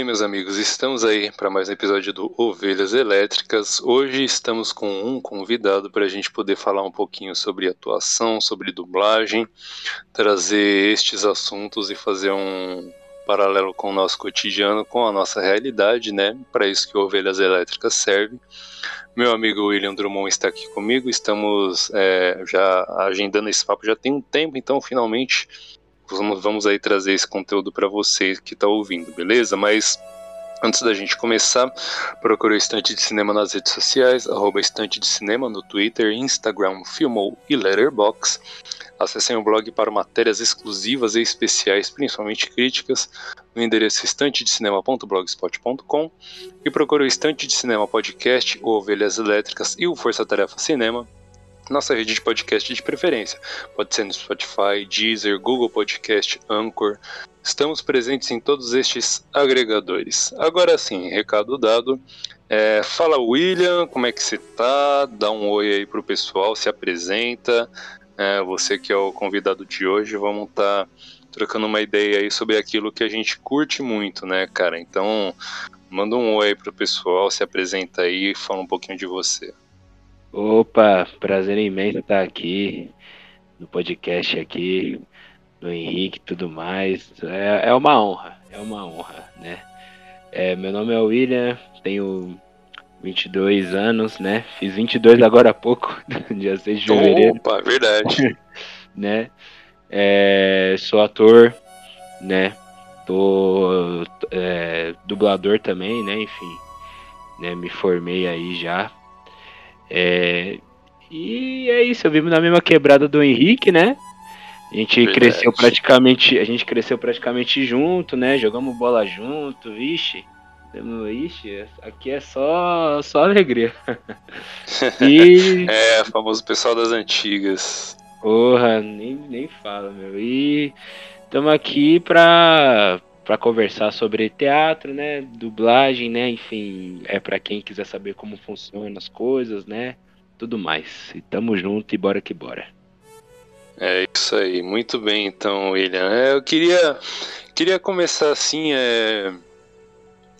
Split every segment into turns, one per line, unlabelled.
Bem, meus amigos, estamos aí para mais um episódio do Ovelhas Elétricas. Hoje estamos com um convidado para a gente poder falar um pouquinho sobre atuação, sobre dublagem, trazer estes assuntos e fazer um paralelo com o nosso cotidiano, com a nossa realidade, né? Para isso que Ovelhas Elétricas serve. Meu amigo William Drummond está aqui comigo, estamos é, já agendando esse papo já tem um tempo, então finalmente vamos, vamos aí trazer esse conteúdo para você que está ouvindo, beleza? Mas Antes da gente começar, procure o Estante de Cinema nas redes sociais, arroba Estante de Cinema no Twitter, Instagram, Filmou e Letterboxd. Acessem o blog para matérias exclusivas e especiais, principalmente críticas, no endereço estantedecinema.blogspot.com e procure o Estante de Cinema Podcast, o Ovelhas Elétricas e o Força Tarefa Cinema nossa rede de podcast de preferência. Pode ser no Spotify, Deezer, Google Podcast, Anchor. Estamos presentes em todos estes agregadores. Agora sim, recado dado. É, fala William, como é que você tá? Dá um oi aí pro pessoal, se apresenta. É, você que é o convidado de hoje, vamos estar tá trocando uma ideia aí sobre aquilo que a gente curte muito, né, cara? Então, manda um oi pro pessoal, se apresenta aí fala um pouquinho de você.
Opa, prazer imenso estar aqui no podcast aqui, do Henrique e tudo mais. É, é uma honra, é uma honra, né? É, meu nome é William, tenho 22 anos, né? Fiz 22 agora há pouco, dia 6 de fevereiro.
Opa, verdade.
né? É, sou ator, né? Tô é, dublador também, né? Enfim, né? Me formei aí já é, e é isso, eu vivo na mesma quebrada do Henrique, né? A gente Verdade. cresceu praticamente, a gente cresceu praticamente junto, né? Jogamos bola junto, vixe. Ixi, aqui é só, só alegria.
e... É, famoso pessoal das antigas.
Porra, nem, nem fala, meu. E estamos aqui pra, para conversar sobre teatro, né, dublagem, né, enfim, é para quem quiser saber como funcionam as coisas, né, tudo mais. E tamo junto e bora que bora.
É isso aí, muito bem então, William. É, eu queria queria começar assim, é,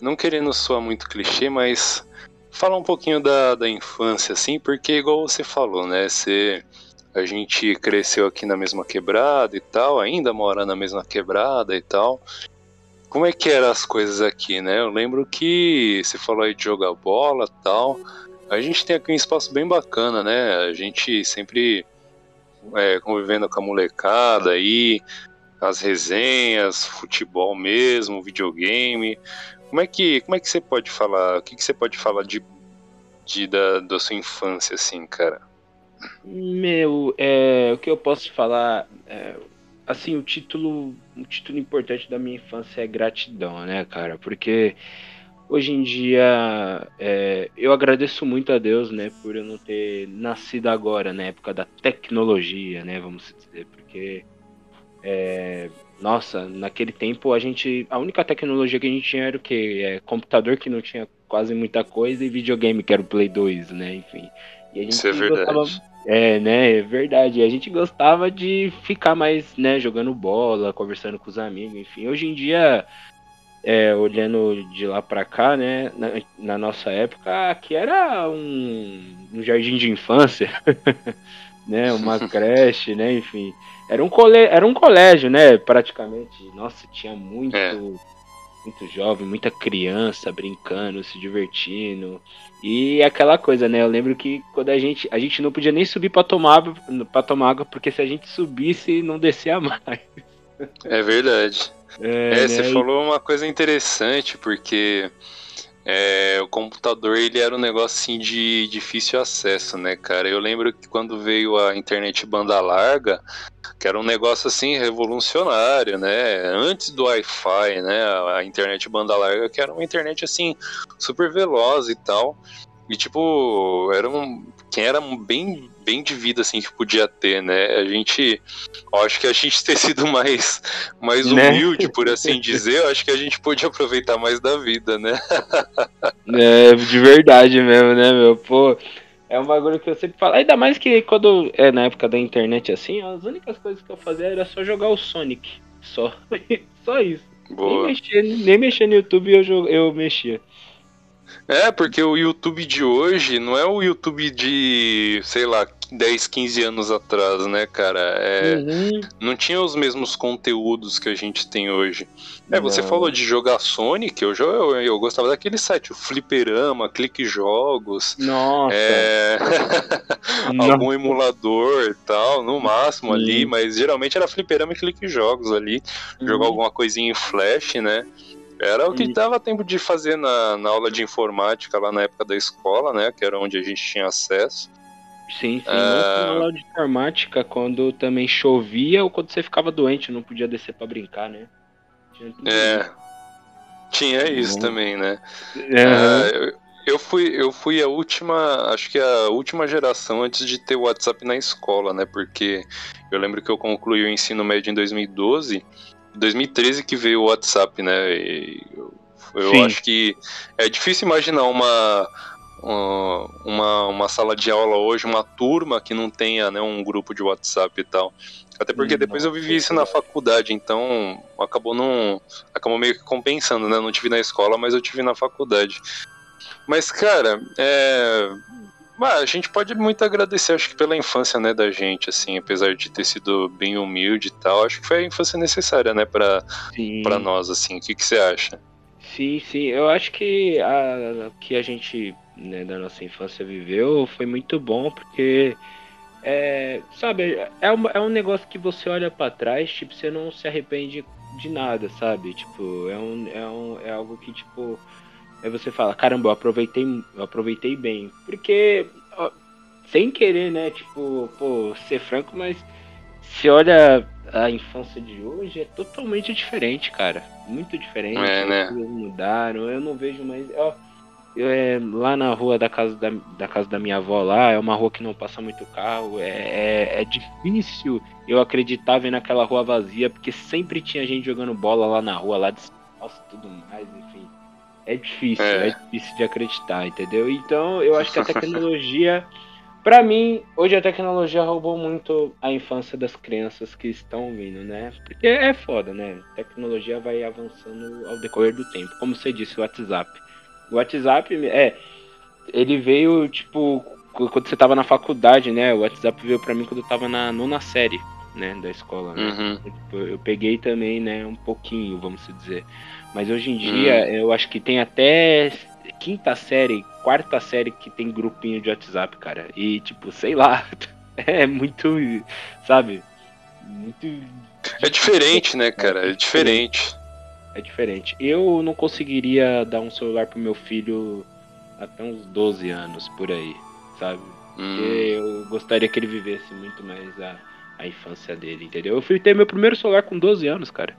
não querendo soar muito clichê, mas falar um pouquinho da, da infância, assim, porque igual você falou, né, você a gente cresceu aqui na mesma quebrada e tal, ainda mora na mesma quebrada e tal como é que eram as coisas aqui, né? Eu lembro que você falou aí de jogar bola tal. A gente tem aqui um espaço bem bacana, né? A gente sempre é, convivendo com a molecada aí, as resenhas, futebol mesmo, videogame. Como é que, como é que você pode falar? O que, que você pode falar de, de da, da sua infância, assim, cara?
Meu, é, o que eu posso falar? É, assim, o título, um título importante da minha infância é gratidão, né, cara? Porque hoje em dia é, eu agradeço muito a Deus, né, por eu não ter nascido agora, na época da tecnologia, né, vamos dizer, porque é, nossa, naquele tempo a gente, a única tecnologia que a gente tinha era o que? É, computador que não tinha quase muita coisa e videogame que era o Play 2, né, enfim.
E a gente Isso é verdade. Gostava,
é, né? É verdade. A gente gostava de ficar mais, né, jogando bola, conversando com os amigos, enfim. Hoje em dia, é, olhando de lá pra cá, né, na, na nossa época, aqui era um, um jardim de infância, né, uma creche, né, enfim. Era um, cole, era um colégio, né, praticamente. Nossa, tinha muito... É muito jovem, muita criança brincando, se divertindo. E aquela coisa, né? Eu lembro que quando a gente. A gente não podia nem subir para tomar, pra tomar água, porque se a gente subisse, não descia mais.
É verdade. É, é né? você falou uma coisa interessante, porque é, o computador ele era um negócio assim de difícil acesso, né, cara? Eu lembro que quando veio a internet banda larga, que era um negócio assim revolucionário, né? Antes do Wi-Fi, né? A internet banda larga, que era uma internet assim super veloz e tal. E tipo, era um quem era bem bem de vida assim que podia ter, né? A gente, acho que a gente ter sido mais mais né? humilde, né? por assim dizer, acho que a gente pôde aproveitar mais da vida, né?
é, de verdade mesmo, né, meu? Pô, é um bagulho que eu sempre falo. Ainda mais que quando é na época da internet assim, as únicas coisas que eu fazia era só jogar o Sonic, só, só isso. Boa. Nem mexia, nem mexia no YouTube eu, eu mexia.
É, porque o YouTube de hoje não é o YouTube de, sei lá, 10, 15 anos atrás, né, cara? É, uhum. Não tinha os mesmos conteúdos que a gente tem hoje. É, não. você falou de jogar Sonic, eu, eu, eu gostava daquele site, o Fliperama, Clique Jogos.
Nossa!
É... algum emulador e tal, no máximo ali, mas geralmente era Fliperama e Clique Jogos ali. Uhum. Jogar alguma coisinha em Flash, né? Era o que e... dava tempo de fazer na, na aula de informática lá na época da escola, né? Que era onde a gente tinha acesso.
Sim, sim. É... Na aula de informática, quando também chovia ou quando você ficava doente, não podia descer para brincar, né?
é. Isso. Tinha isso uhum. também, né? Uhum. eu fui, eu fui a última, acho que a última geração antes de ter o WhatsApp na escola, né? Porque eu lembro que eu concluí o ensino médio em 2012 2013 que veio o WhatsApp, né? E eu, eu acho que é difícil imaginar uma, uma, uma sala de aula hoje, uma turma que não tenha né, um grupo de WhatsApp e tal. Até porque hum, depois eu vivi isso na faculdade, então acabou não. Acabou meio que compensando, né? Não tive na escola, mas eu tive na faculdade. Mas, cara, é, a gente pode muito agradecer, acho que pela infância, né, da gente, assim, apesar de ter sido bem humilde e tal, acho que foi a infância necessária, né, pra, pra nós, assim. O que, que você acha?
Sim, sim, eu acho que a que a gente, né, da nossa infância viveu foi muito bom, porque, é, sabe, é um, é um negócio que você olha para trás, tipo, você não se arrepende de nada, sabe? Tipo, é, um, é, um, é algo que, tipo Aí você fala, caramba, eu aproveitei, eu aproveitei bem. Porque, ó, sem querer, né, tipo, pô, ser franco, mas se olha a infância de hoje, é totalmente diferente, cara. Muito diferente. É, né? As coisas mudaram. Eu não vejo mais. Ó, eu, é, lá na rua da casa da, da casa da minha avó lá, é uma rua que não passa muito carro. É, é, é difícil eu acreditar vendo aquela rua vazia, porque sempre tinha gente jogando bola lá na rua, lá de nossa, tudo mais, enfim. É difícil, é. é difícil de acreditar, entendeu? Então eu acho que a tecnologia. Para mim, hoje a tecnologia roubou muito a infância das crianças que estão vindo, né? Porque é foda, né? A tecnologia vai avançando ao decorrer do tempo. Como você disse, o WhatsApp. O WhatsApp, é. Ele veio, tipo, quando você tava na faculdade, né? O WhatsApp veio para mim quando eu tava na nona série, né? Da escola. Né? Uhum. Eu, eu peguei também, né? Um pouquinho, vamos dizer. Mas hoje em dia, hum. eu acho que tem até quinta série, quarta série que tem grupinho de WhatsApp, cara. E, tipo, sei lá, é muito, sabe? Muito.
É diferente, né, cara? É diferente.
É diferente. Eu não conseguiria dar um celular pro meu filho até uns 12 anos, por aí, sabe? Porque hum. eu gostaria que ele vivesse muito mais a, a infância dele, entendeu? Eu fui ter meu primeiro celular com 12 anos, cara.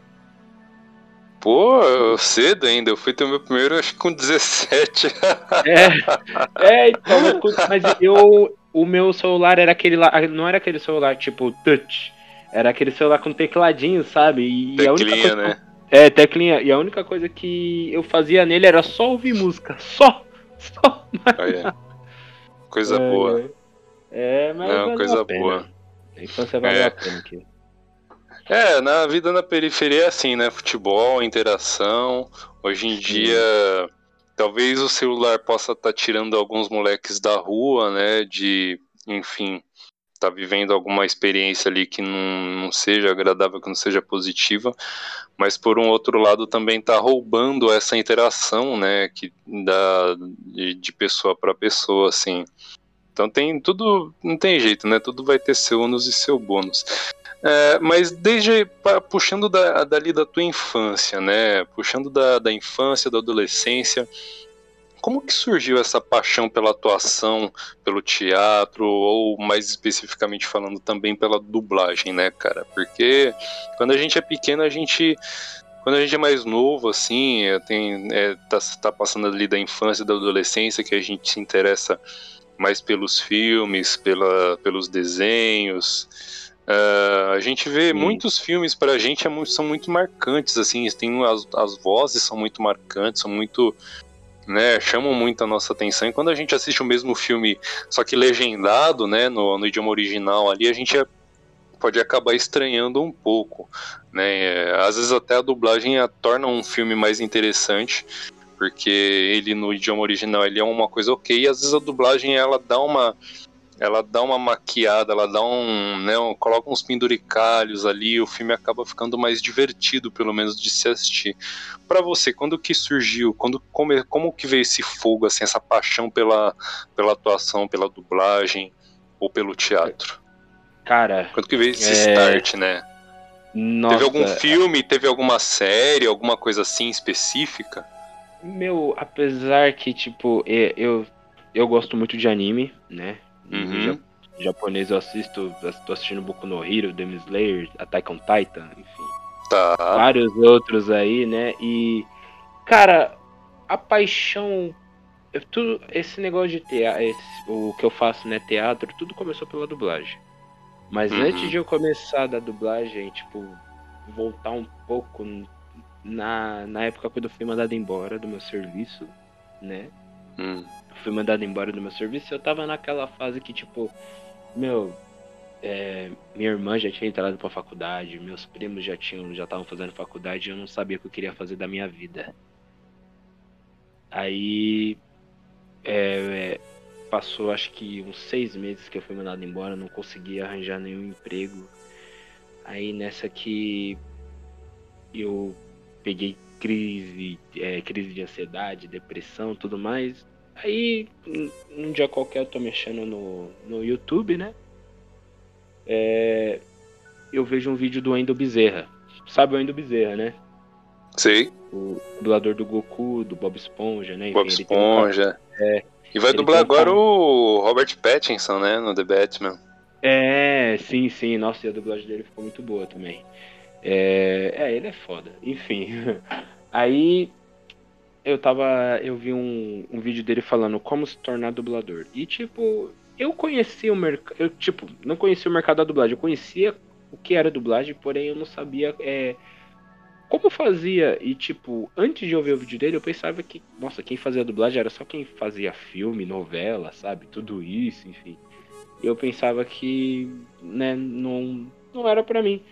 Pô, cedo ainda. Eu fui ter o meu primeiro, acho que com 17.
é, é, então, mas eu. O meu celular era aquele lá. Não era aquele celular tipo touch. Era aquele celular com tecladinho, sabe? E
teclinha, né?
É, teclinha. E a única coisa que eu fazia nele era só ouvir música. Só! Só!
Mas... Coisa é, boa.
É, mas. Não,
coisa boa.
A infância valeu é. a pena aqui.
É, na vida na periferia é assim, né? Futebol, interação. Hoje em dia, talvez o celular possa estar tá tirando alguns moleques da rua, né? De, enfim, tá vivendo alguma experiência ali que não, não seja agradável, que não seja positiva. Mas por um outro lado também tá roubando essa interação, né? Que da, de, de pessoa para pessoa, assim. Então tem tudo, não tem jeito, né? Tudo vai ter seu ônus e seu bônus. É, mas desde puxando da, dali da tua infância, né? Puxando da, da infância, da adolescência, como que surgiu essa paixão pela atuação, pelo teatro, ou mais especificamente falando também pela dublagem, né, cara? Porque quando a gente é pequeno, a gente. Quando a gente é mais novo, assim, é, tem, é, tá, tá passando ali da infância, da adolescência, que a gente se interessa mais pelos filmes, pela, pelos desenhos. Uh, a gente vê Sim. muitos filmes pra gente é muito, são muito marcantes, assim, tem as, as vozes são muito marcantes, são muito. Né, chamam muito a nossa atenção. E quando a gente assiste o mesmo filme, só que legendado, né, no, no idioma original ali, a gente é pode acabar estranhando um pouco, né? Às vezes até a dublagem a torna um filme mais interessante, porque ele no idioma original ele é uma coisa ok, e às vezes a dublagem ela dá uma ela dá uma maquiada, ela dá um, né, um, coloca uns penduricalhos ali, o filme acaba ficando mais divertido, pelo menos de se assistir. Para você, quando que surgiu, quando como, como que veio esse fogo, assim, essa paixão pela, pela atuação, pela dublagem ou pelo teatro?
Cara,
quando que veio esse é... start, né? Nossa. Teve algum filme, teve alguma série, alguma coisa assim específica?
Meu, apesar que, tipo, eu, eu gosto muito de anime, né? Uhum. Japonês eu assisto, estou assistindo Boku no Hero, Demon Slayer, Attack on Titan, enfim.
Tá.
Vários outros aí, né? E, cara, a paixão. Tudo, esse negócio de teatro, o que eu faço, né, teatro, tudo começou pela dublagem. Mas uhum. antes de eu começar da dublagem, tipo, voltar um pouco na, na época quando eu fui mandado embora do meu serviço, né?
Hum
fui mandado embora do meu serviço, eu tava naquela fase que, tipo, meu, é, minha irmã já tinha entrado pra faculdade, meus primos já tinham, já estavam fazendo faculdade, e eu não sabia o que eu queria fazer da minha vida. Aí é, passou acho que uns seis meses que eu fui mandado embora, não consegui arranjar nenhum emprego. Aí nessa que eu peguei crise, é, crise de ansiedade, depressão, tudo mais. Aí, um dia qualquer, eu tô mexendo no, no YouTube, né? É, eu vejo um vídeo do Endo Bezerra. Sabe o Endo Bezerra, né?
Sei.
O dublador do Goku, do Bob Esponja, né?
Bob Esponja. Um... É, e vai dublar agora um... o Robert Pattinson, né? No The Batman.
É, sim, sim. Nossa, e a dublagem dele ficou muito boa também. É, é ele é foda. Enfim. Aí eu tava. Eu vi um, um vídeo dele falando como se tornar dublador. E tipo, eu conhecia o mercado. Eu, tipo, não conhecia o mercado da dublagem. Eu conhecia o que era dublagem, porém eu não sabia é, como fazia. E tipo, antes de eu ver o vídeo dele, eu pensava que, nossa, quem fazia dublagem era só quem fazia filme, novela, sabe? Tudo isso, enfim. Eu pensava que, né, não, não era para mim.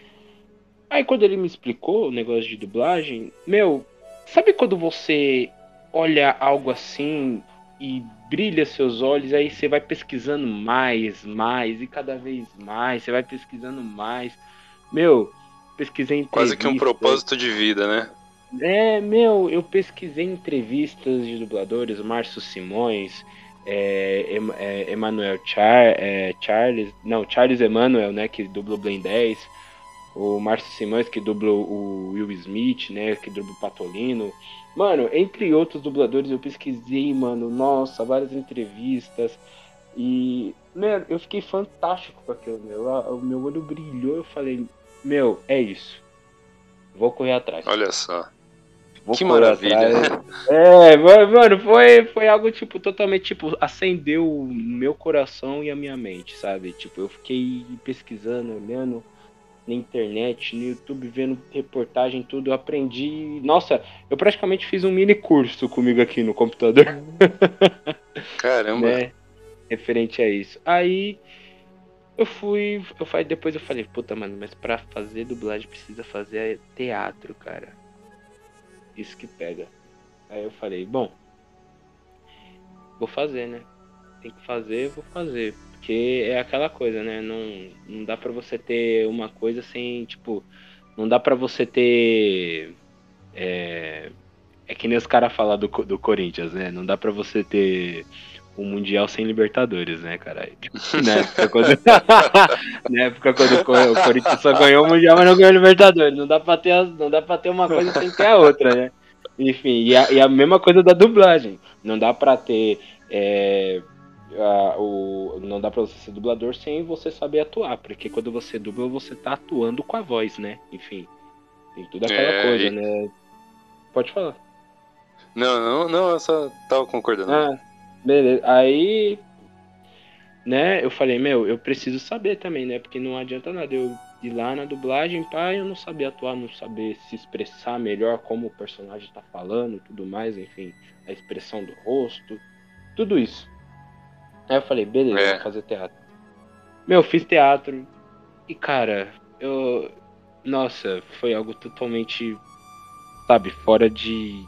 Aí quando ele me explicou o negócio de dublagem, meu, Sabe quando você olha algo assim e brilha seus olhos, aí você vai pesquisando mais, mais e cada vez mais, você vai pesquisando mais. Meu, pesquisei
Quase que um propósito de vida, né?
É, meu, eu pesquisei entrevistas de dubladores, Márcio Simões, é, é, Emanuel Char, é, Charles, não, Charles Emanuel, né, que dublou Blend 10 o Márcio Simões, que dublou o Will Smith, né, que dublou o Patolino. Mano, entre outros dubladores, eu pesquisei, mano, nossa, várias entrevistas. E, mano, eu fiquei fantástico com aquilo, meu. O meu olho brilhou, eu falei, meu, é isso. Vou correr atrás.
Olha só.
Vou que maravilha. Atrás. É, mano, foi, foi algo, tipo, totalmente, tipo, acendeu o meu coração e a minha mente, sabe? Tipo, eu fiquei pesquisando, olhando na internet, no YouTube, vendo reportagem, tudo. Eu aprendi. Nossa, eu praticamente fiz um mini curso comigo aqui no computador.
Caramba!
né? Referente a isso. Aí eu fui. Eu falei, depois eu falei, puta, mano, mas pra fazer dublagem precisa fazer teatro, cara. Isso que pega. Aí eu falei, bom, vou fazer, né? Tem que fazer, vou fazer. Porque é aquela coisa, né? Não, não dá para você ter uma coisa sem, tipo, não dá para você ter. É, é que nem os caras falam do, do Corinthians, né? Não dá para você ter um Mundial sem Libertadores, né, caralho? Na época quando, na época quando o Corinthians só ganhou o Mundial, mas não ganhou Libertadores. Não dá pra ter, não dá pra ter uma coisa sem ter a outra, né? Enfim, e a, e a mesma coisa da dublagem. Não dá pra ter. É, a, o, não dá pra você ser dublador sem você saber atuar, porque quando você dubla, você tá atuando com a voz, né? Enfim, tem tudo aquela é, coisa, e... né? Pode falar.
Não, não, não, eu só tava concordando.
Ah, beleza. Aí, né, eu falei, meu, eu preciso saber também, né? Porque não adianta nada eu ir lá na dublagem, pá, eu não saber atuar, não saber se expressar melhor como o personagem tá falando, tudo mais, enfim, a expressão do rosto, tudo isso. Aí eu falei, beleza, é. vou fazer teatro. Meu, fiz teatro. E cara, eu. Nossa, foi algo totalmente. Sabe, fora de.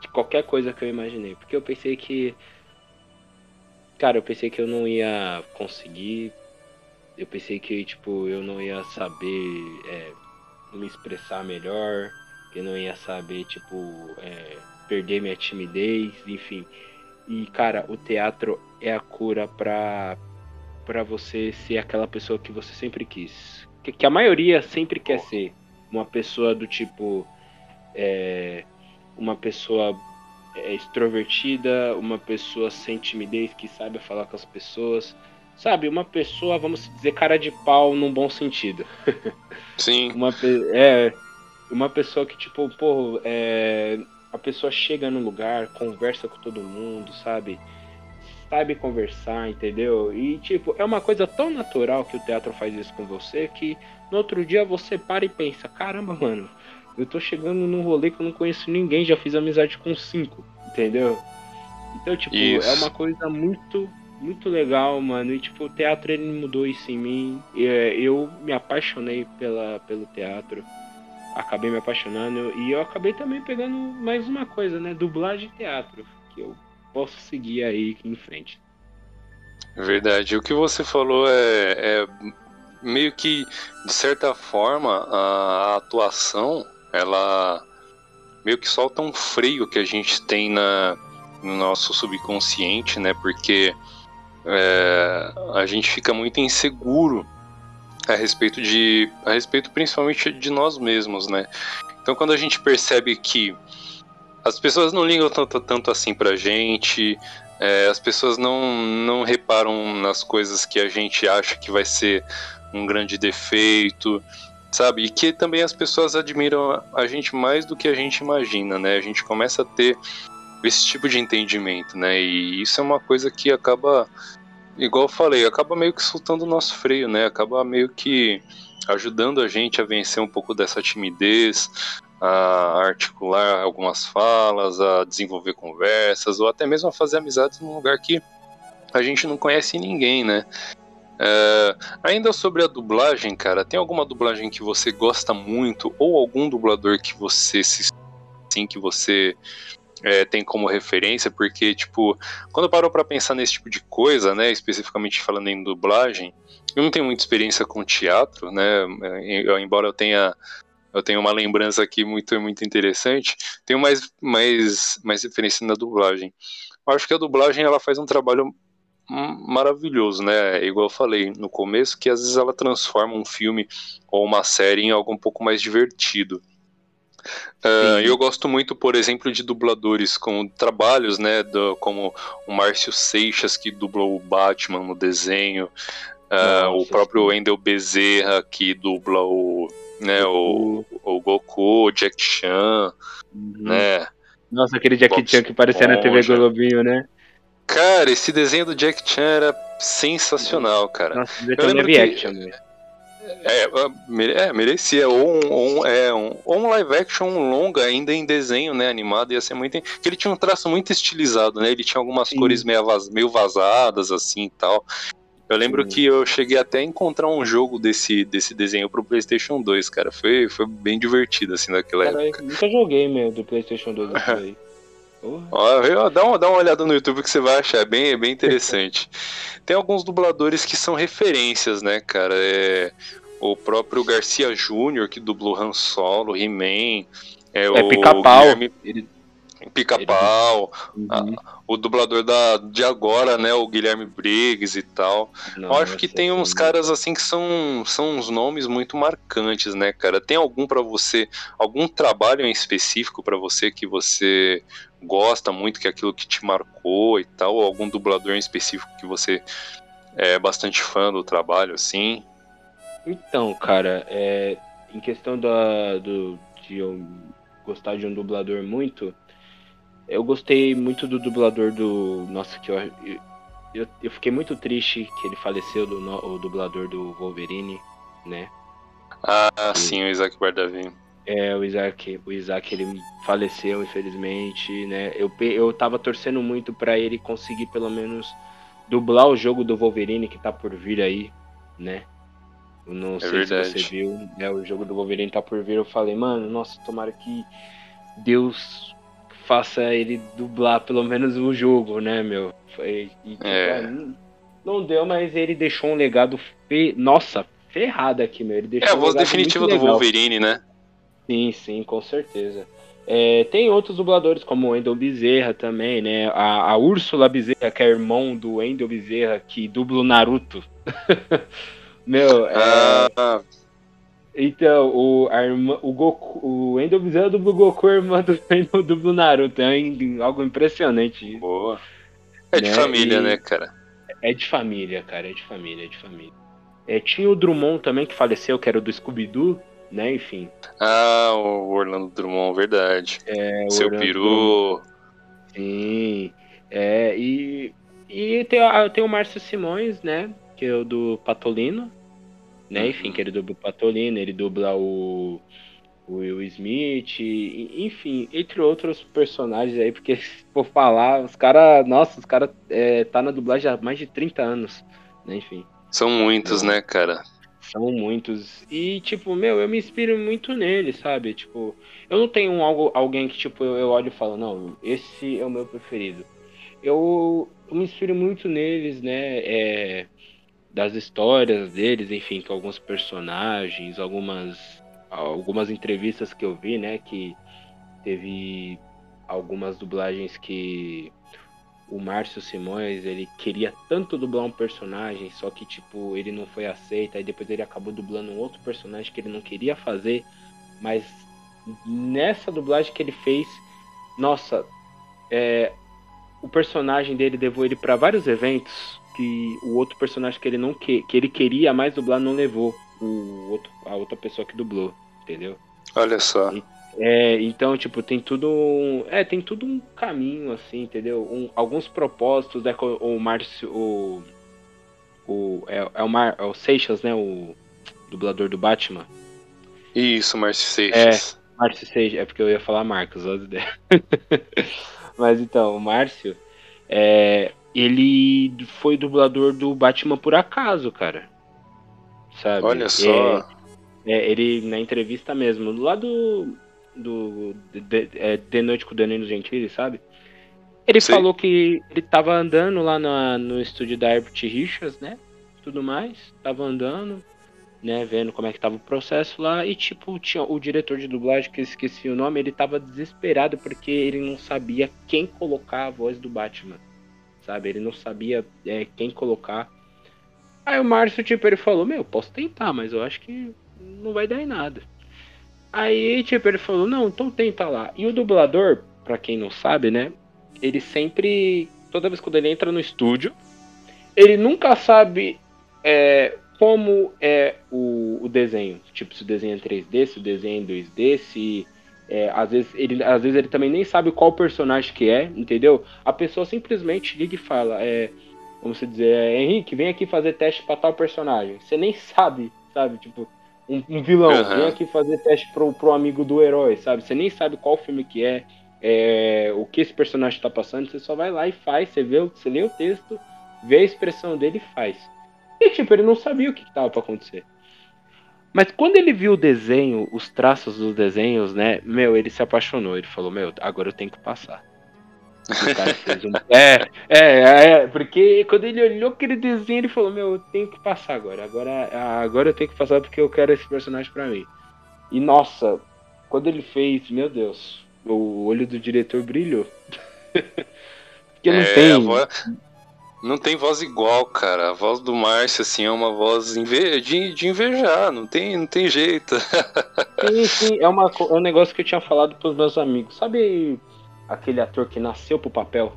de qualquer coisa que eu imaginei. Porque eu pensei que. Cara, eu pensei que eu não ia conseguir. Eu pensei que, tipo, eu não ia saber é, me expressar melhor. Que eu não ia saber, tipo, é, perder minha timidez, enfim. E, cara, o teatro é a cura pra, pra você ser aquela pessoa que você sempre quis. Que, que a maioria sempre quer ser. Uma pessoa do tipo. É, uma pessoa é, extrovertida, uma pessoa sem timidez, que sabe falar com as pessoas. Sabe, uma pessoa, vamos dizer, cara de pau num bom sentido.
Sim.
uma, é, uma pessoa que, tipo, pô, é, a pessoa chega no lugar, conversa com todo mundo, sabe? Sabe conversar, entendeu? E tipo, é uma coisa tão natural que o teatro faz isso com você que no outro dia você para e pensa, caramba, mano, eu tô chegando num rolê que eu não conheço ninguém, já fiz amizade com cinco, entendeu? Então, tipo, isso. é uma coisa muito, muito legal, mano. E tipo, o teatro ele mudou isso em mim. Eu me apaixonei pela, pelo teatro acabei me apaixonando e eu acabei também pegando mais uma coisa, né? Dublagem e teatro, que eu posso seguir aí em frente.
Verdade. O que você falou é, é meio que, de certa forma, a, atuação, ela meio que solta um freio que a gente tem na, no nosso subconsciente, né? Porque é, a gente fica muito inseguro a respeito de a respeito principalmente de nós mesmos, né? Então quando a gente percebe que as pessoas não ligam tanto, tanto assim pra gente, é, as pessoas não, não reparam nas coisas que a gente acha que vai ser um grande defeito, sabe? E que também as pessoas admiram a gente mais do que a gente imagina, né? A gente começa a ter esse tipo de entendimento, né? E isso é uma coisa que acaba igual eu falei, acaba meio que soltando o nosso freio, né? Acaba meio que ajudando a gente a vencer um pouco dessa timidez, a articular algumas falas, a desenvolver conversas, ou até mesmo a fazer amizades num lugar que a gente não conhece ninguém, né? É, ainda sobre a dublagem, cara, tem alguma dublagem que você gosta muito, ou algum dublador que você se sim que você é, tem como referência, porque, tipo, quando eu paro pra pensar nesse tipo de coisa, né, especificamente falando em dublagem, eu não tenho muita experiência com teatro, né, eu, embora eu tenha eu tenho uma lembrança aqui muito muito interessante, tenho mais mais mais referência na dublagem. Eu acho que a dublagem ela faz um trabalho maravilhoso, né? Igual eu falei no começo, que às vezes ela transforma um filme ou uma série em algo um pouco mais divertido. Uh, eu gosto muito, por exemplo, de dubladores com trabalhos, né, do, como o Márcio Seixas, que dublou o Batman no desenho, uh, o próprio. Wendel Bezerra, que dubla o, né, o, o Goku, o Jack Chan, uhum. né.
Nossa, aquele Jack Bob Chan que parecia na TV Globinho, né?
Cara, esse desenho do Jack Chan era sensacional, cara.
Nossa, eu lembro que... action, né?
É, é, merecia. Ou um, ou um, é, um, ou um live action longa, ainda em desenho, né? Animado, ia ser muito. Porque ele tinha um traço muito estilizado, né? Ele tinha algumas Sim. cores meio, vaz, meio vazadas, assim e tal. Eu lembro Sim. que eu cheguei até a encontrar um jogo desse, desse desenho pro PlayStation 2, cara. Foi, foi bem divertido, assim, naquela cara, época.
Nunca joguei, meu, do PlayStation 2 aí.
Ó, dá, uma, dá uma olhada no YouTube que você vai achar, é bem, é bem interessante. Tem alguns dubladores que são referências, né, cara? É, o próprio Garcia Júnior, que dublou Han Solo, He-Man.
É, é pica-pau. Ele...
Pica-pau. Uhum. O dublador da, de agora, né? O Guilherme Briggs e tal. Não, Eu acho que tem uns caras assim que são, são uns nomes muito marcantes, né, cara? Tem algum para você, algum trabalho em específico para você que você gosta muito, que é aquilo que te marcou e tal? Ou algum dublador em específico que você é bastante fã do trabalho, assim?
Então, cara, é, em questão da, do, de eu gostar de um dublador muito, eu gostei muito do dublador do. Nossa, que eu, eu, eu fiquei muito triste que ele faleceu, do, o dublador do Wolverine, né?
Ah, e, sim, o Isaac Bardavin.
É, o Isaac, o Isaac ele faleceu, infelizmente, né? Eu, eu tava torcendo muito para ele conseguir pelo menos dublar o jogo do Wolverine que tá por vir aí, né? Não
É
sei
verdade.
se você viu, né, o jogo do Wolverine tá por vir. Eu falei, mano, nossa, tomara que Deus faça ele dublar pelo menos o jogo, né, meu? E, tipo,
É.
não- não deu, mas ele deixou um legado fe... Nossa, ferrado aqui, meu. Ele deixou
É a
um
voz
legado
definitiva do. Wolverine, né?
Sim, sim, com certeza. É, tem outros dubladores, como o Wendel Bezerra também, né? A, a Úrsula Bezerra, que é irmão do Wendel Bezerra, que dubla o Naruto. Meu, é,
Ah,
então, o, a irmã, o Goku, o Wendel Bezerra dubla o Goku, a irmã do dubla o Naruto. É algo impressionante.
boa. É de
Né,
família,
e-
né, cara?
É de família, cara, é de família, é de família. É, tinha o Drummond também, que faleceu, que era o do Scooby-Doo, né? Enfim.
Ah, o Orlando Drummond, verdade.
É, o
Seu
Orlando
peru.
Sim, é, e, e tem, tem o Márcio Simões, né, que é o do Patolino, né, enfim,
Uhum.
que ele dubla o Patolino, ele dubla o, o Will Smith, e- enfim, entre outros personagens aí, porque se for falar, os caras, nossa, os caras é, tá na dublagem há mais de 30 anos, né, enfim.
São muitos, né, cara?
São muitos. E, tipo, meu, eu me inspiro muito nele, sabe? Tipo, eu não tenho um algo, alguém que, tipo, eu, eu olho e falo, não, esse é o meu preferido. Eu, eu me inspiro muito neles, né? É, das histórias deles, enfim, com alguns personagens, algumas, algumas entrevistas que eu vi, né? Que teve algumas dublagens que o Márcio Simões, ele queria tanto dublar um personagem, só que, tipo, ele não foi aceito, aí depois ele acabou dublando um outro personagem que ele não queria fazer, mas nessa dublagem que ele fez, nossa, é, o personagem dele levou ele para vários eventos que o outro personagem que ele não que, que ele queria mais dublar não levou o outro, a outra pessoa que dublou, entendeu?
Olha só.
É, então, tipo, tem tudo um. É, tem tudo um caminho, assim, entendeu? Um- alguns propósitos, né? O Márcio. O. o é, é o Mar, é o Seixas, né? O dublador do Batman.
Isso, Márcio Seixas.
Márcio Seixas, é porque eu ia falar Marcos, as ideias. Mas então, o Márcio. É, ele foi dublador do Batman por acaso, cara. Sabe?
Olha
É,
só.
é, ele, na entrevista mesmo, lá do. do de, de- é, de Noite com o Danilo Gentili, sabe? Ele
Sim.
falou que ele tava andando lá na- no estúdio da Herbert Richards, né? Tudo mais. Tava andando, né? Vendo como é que tava o processo lá. E, tipo, tinha o diretor de dublagem, que eu esqueci o nome, ele tava desesperado porque ele não sabia quem colocar a voz do Batman. Sabe? Ele não sabia é, quem colocar. Aí o Márcio, tipo, ele falou, meu, posso tentar, mas eu acho que não vai dar em nada. Aí, tipo, ele falou, não, então tenta lá. E o dublador, pra quem não sabe, né? Ele sempre, toda vez quando ele entra no estúdio, ele nunca sabe é, como é o, o desenho. Tipo, se o desenho é 3D, se o desenho é 2D, se. É, às, vezes ele, às vezes ele também nem sabe qual personagem que é, entendeu? A pessoa simplesmente liga e fala, é, vamos dizer, é, Henrique, vem aqui fazer teste pra tal personagem. Você nem sabe, sabe? Tipo, um, um vilão,
Aham.
vem aqui fazer teste pro, pro amigo do herói, sabe? Você nem sabe qual filme que é, é, o que esse personagem tá passando, você só vai lá e faz, você vê, você lê o texto, vê a expressão dele e faz. E tipo, ele não sabia o que, que tava pra acontecer. Mas quando ele viu o desenho, os traços dos desenhos, né, meu, ele se apaixonou. Ele falou, meu, agora eu tenho que passar. O cara fez um. É, é, é, porque quando ele olhou aquele desenho, ele falou, meu, eu tenho que passar agora. Agora, agora eu tenho que passar porque eu quero esse personagem pra mim. E nossa, quando ele fez, meu Deus, o olho do diretor brilhou. porque não
É,
tem.
Não tem voz igual, cara. A voz do Márcio, assim, é uma voz de, de invejar. Não tem, não tem jeito.
Sim, sim, é, uma, é um negócio que eu tinha falado pros meus amigos. Sabe aquele ator que nasceu pro papel?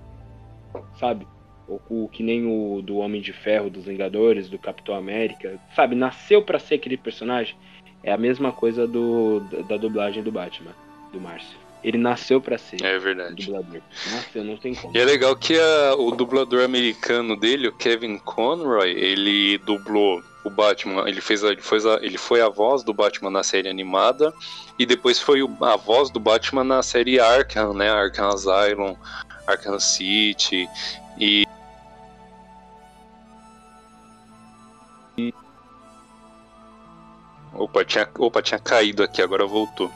Sabe? O, o que nem o do Homem de Ferro, dos Vingadores, do Capitão América. Sabe? Nasceu pra ser aquele personagem. É a mesma coisa do, da, da dublagem do Batman, do Márcio. Ele nasceu pra ser
É verdade.
dublador. Nasceu, não tem como.
E é legal que a- o dublador americano dele, o Kevin Conroy, ele dublou o Batman, ele fez a, ele, fez a, ele foi a voz do Batman na série animada e depois foi o- a voz do Batman na série Arkham, né? Arkham Asylum, Arkham City e Opa, tinha, opa, tinha caído aqui, agora voltou.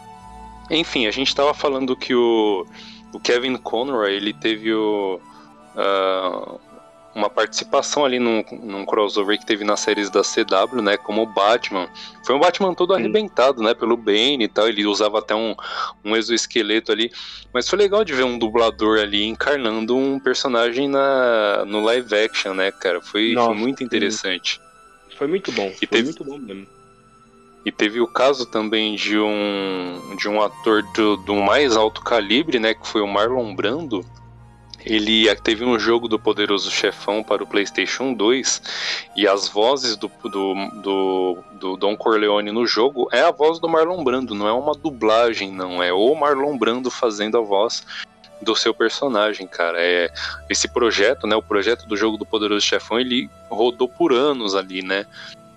Enfim, a gente tava falando que o, o Kevin Conroy, ele teve o, uh, uma participação ali num, num, crossover que teve nas séries da CW, né, como o Batman. Foi um Batman todo Sim. arrebentado, né, pelo Bane e tal, ele usava até um, um exoesqueleto ali, mas foi legal de ver um dublador ali encarnando um personagem na, no live action, né, cara, foi, Nossa, foi muito interessante.
Foi muito bom, e foi teve... muito bom mesmo.
E teve o caso também de um de um ator do, do mais alto calibre, né, que foi o Marlon Brando. Ele teve um jogo do Poderoso Chefão para o PlayStation 2 e as vozes do, do, do, do Don Corleone no jogo é a voz do Marlon Brando, não é uma dublagem, não. É o Marlon Brando fazendo a voz do seu personagem, cara. É esse projeto, né, o projeto do jogo do Poderoso Chefão, ele rodou por anos ali, né?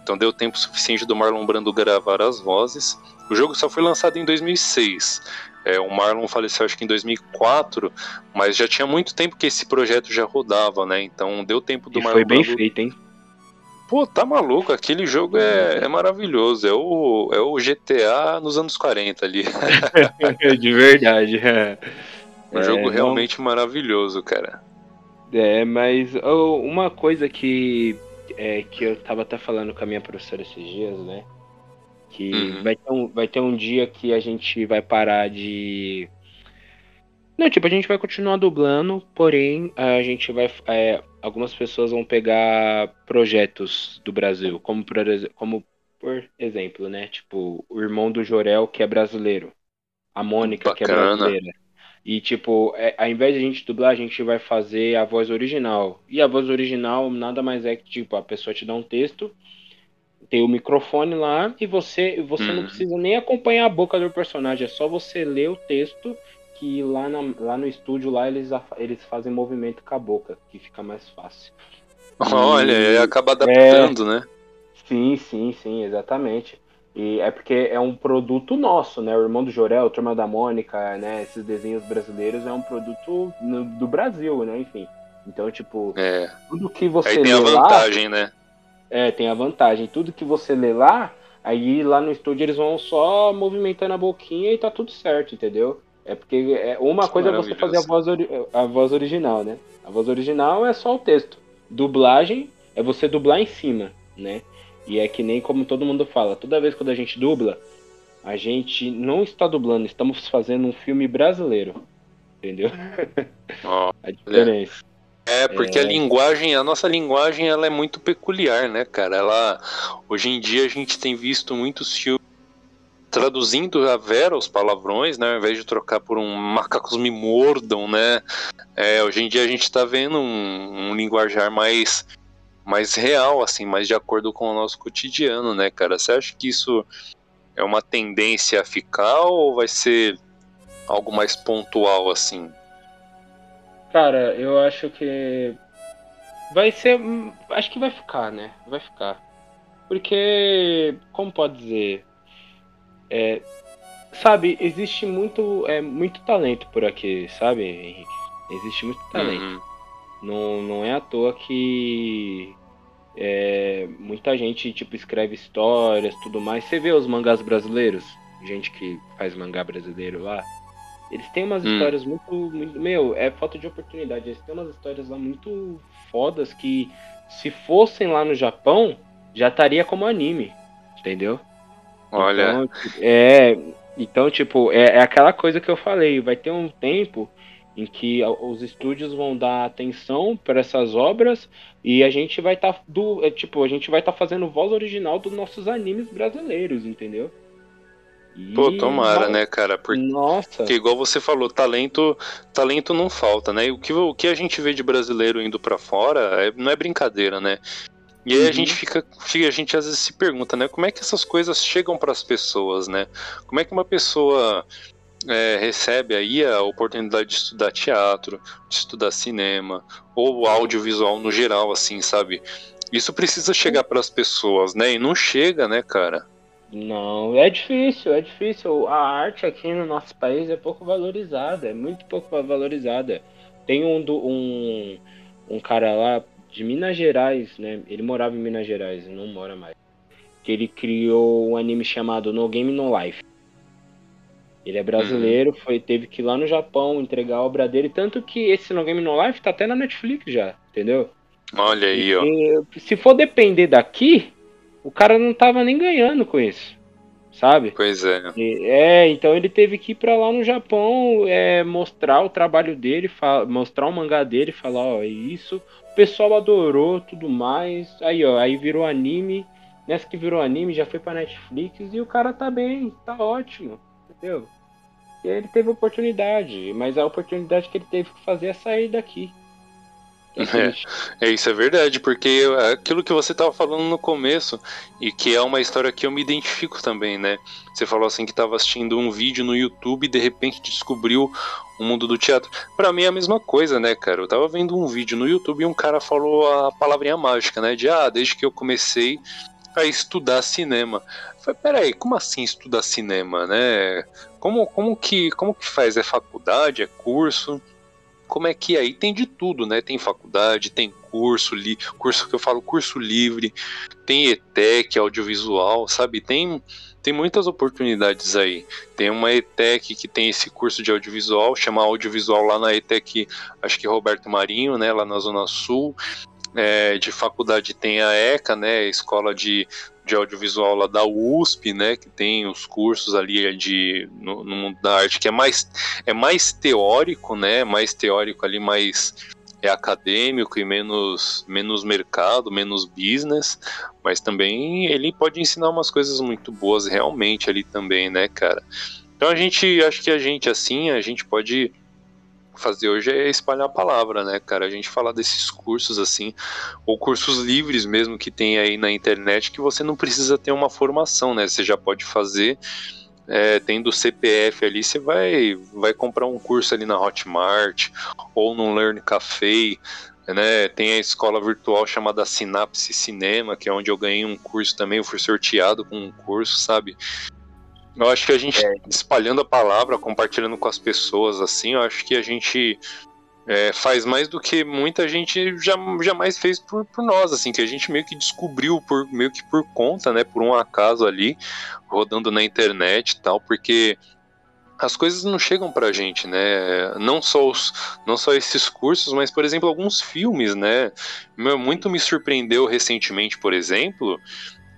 Então deu tempo suficiente do Marlon Brando gravar as vozes. O jogo só foi lançado em 2006. É, o Marlon faleceu acho que em 2004, mas já tinha muito tempo que esse projeto já rodava, né? Então deu tempo do
e
Marlon
foi bem Brando... feito, hein?
Pô, tá maluco, aquele jogo é, é maravilhoso. É o, é o GTA nos anos 40 ali.
De verdade. É.
Um jogo é, realmente não... maravilhoso, cara.
É, mas oh, uma coisa que é, que eu tava até falando com a minha professora esses dias, né? Que uhum. vai, ter um, vai ter um dia que a gente vai parar de. Não, tipo, a gente vai continuar dublando, porém a gente vai. É, algumas pessoas vão pegar projetos do Brasil, como por, como por exemplo, né? Tipo, o irmão do Jorel, que é brasileiro. A Mônica, Bacana. que é brasileira. E, tipo, é, ao invés de a gente dublar, a gente vai fazer a voz original. E a voz original nada mais é que, tipo, a pessoa te dá um texto, tem o microfone lá, e você, você não uhum. precisa nem acompanhar a boca do personagem, é só você ler o texto, que lá, na, lá no estúdio, lá eles, eles fazem movimento com a boca, que fica mais fácil.
Olha, e, acaba adaptando, é, né?
Sim, sim, sim, exatamente. E é porque é um produto nosso, né? O Irmão do Jorel, Turma da Mônica, né? Esses desenhos brasileiros é um produto no, do Brasil, né? Enfim. Então, tipo,
é.
tudo que você
aí tem
lê
a vantagem, lá, né?
É, tem a vantagem. Tudo que você lê lá, aí lá no estúdio eles vão só movimentando a boquinha e tá tudo certo, entendeu? É porque é, uma coisa é você fazer a voz, a voz original, né? A voz original é só o texto. Dublagem é você dublar em cima, né? E é que nem como todo mundo fala, toda vez quando a gente dubla, a gente não está dublando, estamos fazendo um filme brasileiro. Entendeu?
Oh, a diferença. É, porque é... a linguagem, a nossa linguagem, ela é muito peculiar, né, cara? Ela, hoje em dia a gente tem visto muitos filmes traduzindo a vera os palavrões, né, ao invés de trocar por um macacos me mordam, né? É, hoje em dia a gente está vendo um, um linguajar mais mais real, assim, mais de acordo com o nosso cotidiano, né, cara? Você acha que isso é uma tendência a ficar ou vai ser algo mais pontual, assim?
Cara, eu acho que vai ser. Acho que vai ficar, né? Vai ficar. Porque, como pode dizer? É, sabe, existe muito, é, muito talento por aqui, sabe, Henrique? Existe muito talento. Uhum. Não, não é à toa que é, muita gente tipo escreve histórias, tudo mais. Você vê os mangás brasileiros, gente que faz mangá brasileiro lá, eles têm umas hum. histórias muito, muito, meu, é falta de oportunidade. Eles têm umas histórias lá muito fodas que se fossem lá no Japão já estaria como anime, entendeu?
Olha,
então, é, então tipo é, é aquela coisa que eu falei, vai ter um tempo em que os estúdios vão dar atenção para essas obras e a gente vai estar tá do é, tipo a gente vai estar tá fazendo voz original dos nossos animes brasileiros, entendeu?
E... Pô, tomara, né, cara? Porque,
Nossa.
Porque igual você falou, talento, talento não falta, né? E o que, o que a gente vê de brasileiro indo para fora é, não é brincadeira, né? E aí uhum. a gente fica, a gente às vezes se pergunta, né? Como é que essas coisas chegam para as pessoas, né? Como é que uma pessoa é, recebe aí a oportunidade de estudar teatro, de estudar cinema, ou audiovisual no geral, assim, sabe? Isso precisa chegar para as pessoas, né? E não chega, né, cara?
Não, é difícil, é difícil. A arte aqui no nosso país é pouco valorizada, é muito pouco valorizada. Tem um, um, um cara lá de Minas Gerais, né? Ele morava em Minas Gerais, não mora mais. Que ele criou um anime chamado No Game No Life. Ele é brasileiro, uhum. foi, teve que ir lá no Japão entregar a obra dele, tanto que esse No Game No Life tá até na Netflix já, entendeu?
Olha aí, ó.
se for depender daqui, o cara não tava nem ganhando com isso, sabe?
Pois é.
é, então ele teve que ir pra lá no Japão é, mostrar o trabalho dele, mostrar o mangá dele, falar, ó, é isso. O pessoal adorou, tudo mais. Aí, ó, aí virou anime. Nessa que virou anime, já foi pra Netflix e o cara tá bem, tá ótimo entendeu? Ele teve oportunidade, mas a oportunidade que ele teve que fazer é sair daqui.
É, é, isso é verdade, porque aquilo que você estava falando no começo, e que é uma história que eu me identifico também, né? Você falou assim que estava assistindo um vídeo no YouTube e de repente descobriu o mundo do teatro. Para mim é a mesma coisa, né, cara? Eu tava vendo um vídeo no YouTube e um cara falou a palavrinha mágica, né? De ah, desde que eu comecei a estudar cinema. Falei, peraí, como assim estudar cinema, né? Como, como, que, como que faz? É faculdade? É curso? Como é que é? Aí tem de tudo, né? Tem faculdade, tem curso, li, curso que eu falo, curso livre, tem ETEC, audiovisual, sabe? Tem, tem muitas oportunidades aí. Tem uma ETEC que tem esse curso de audiovisual, chama audiovisual lá na ETEC, acho que Roberto Marinho, né? Lá na Zona Sul. É, de faculdade tem a ECA, né? Escola de de audiovisual lá da USP, né, que tem os cursos ali de no, no, mundo da arte que é mais é mais teórico, né, mais teórico ali, mais é acadêmico e menos menos mercado, menos business, mas também ele pode ensinar umas coisas muito boas realmente ali também, né, cara. Então a gente acho que a gente assim, a gente pode fazer hoje é espalhar a palavra, né, cara? A gente falar desses cursos assim, ou cursos livres mesmo que tem aí na internet que você não precisa ter uma formação, né? Você já pode fazer é, tendo CPF ali, você vai, vai comprar um curso ali na Hotmart ou no Learn Café, né? Tem a escola virtual chamada Sinapse Cinema, que é onde eu ganhei um curso também, eu fui sorteado com um curso, sabe? Eu acho que a gente é. espalhando a palavra, compartilhando com as pessoas, assim, eu acho que a gente é, faz mais do que muita gente já, jamais fez por, por nós, assim, que a gente meio que descobriu por meio que por conta, né, por um acaso ali, rodando na internet e tal, porque as coisas não chegam pra gente, né? Não só, os, não só esses cursos, mas, por exemplo, alguns filmes, né? Muito me surpreendeu recentemente, por exemplo,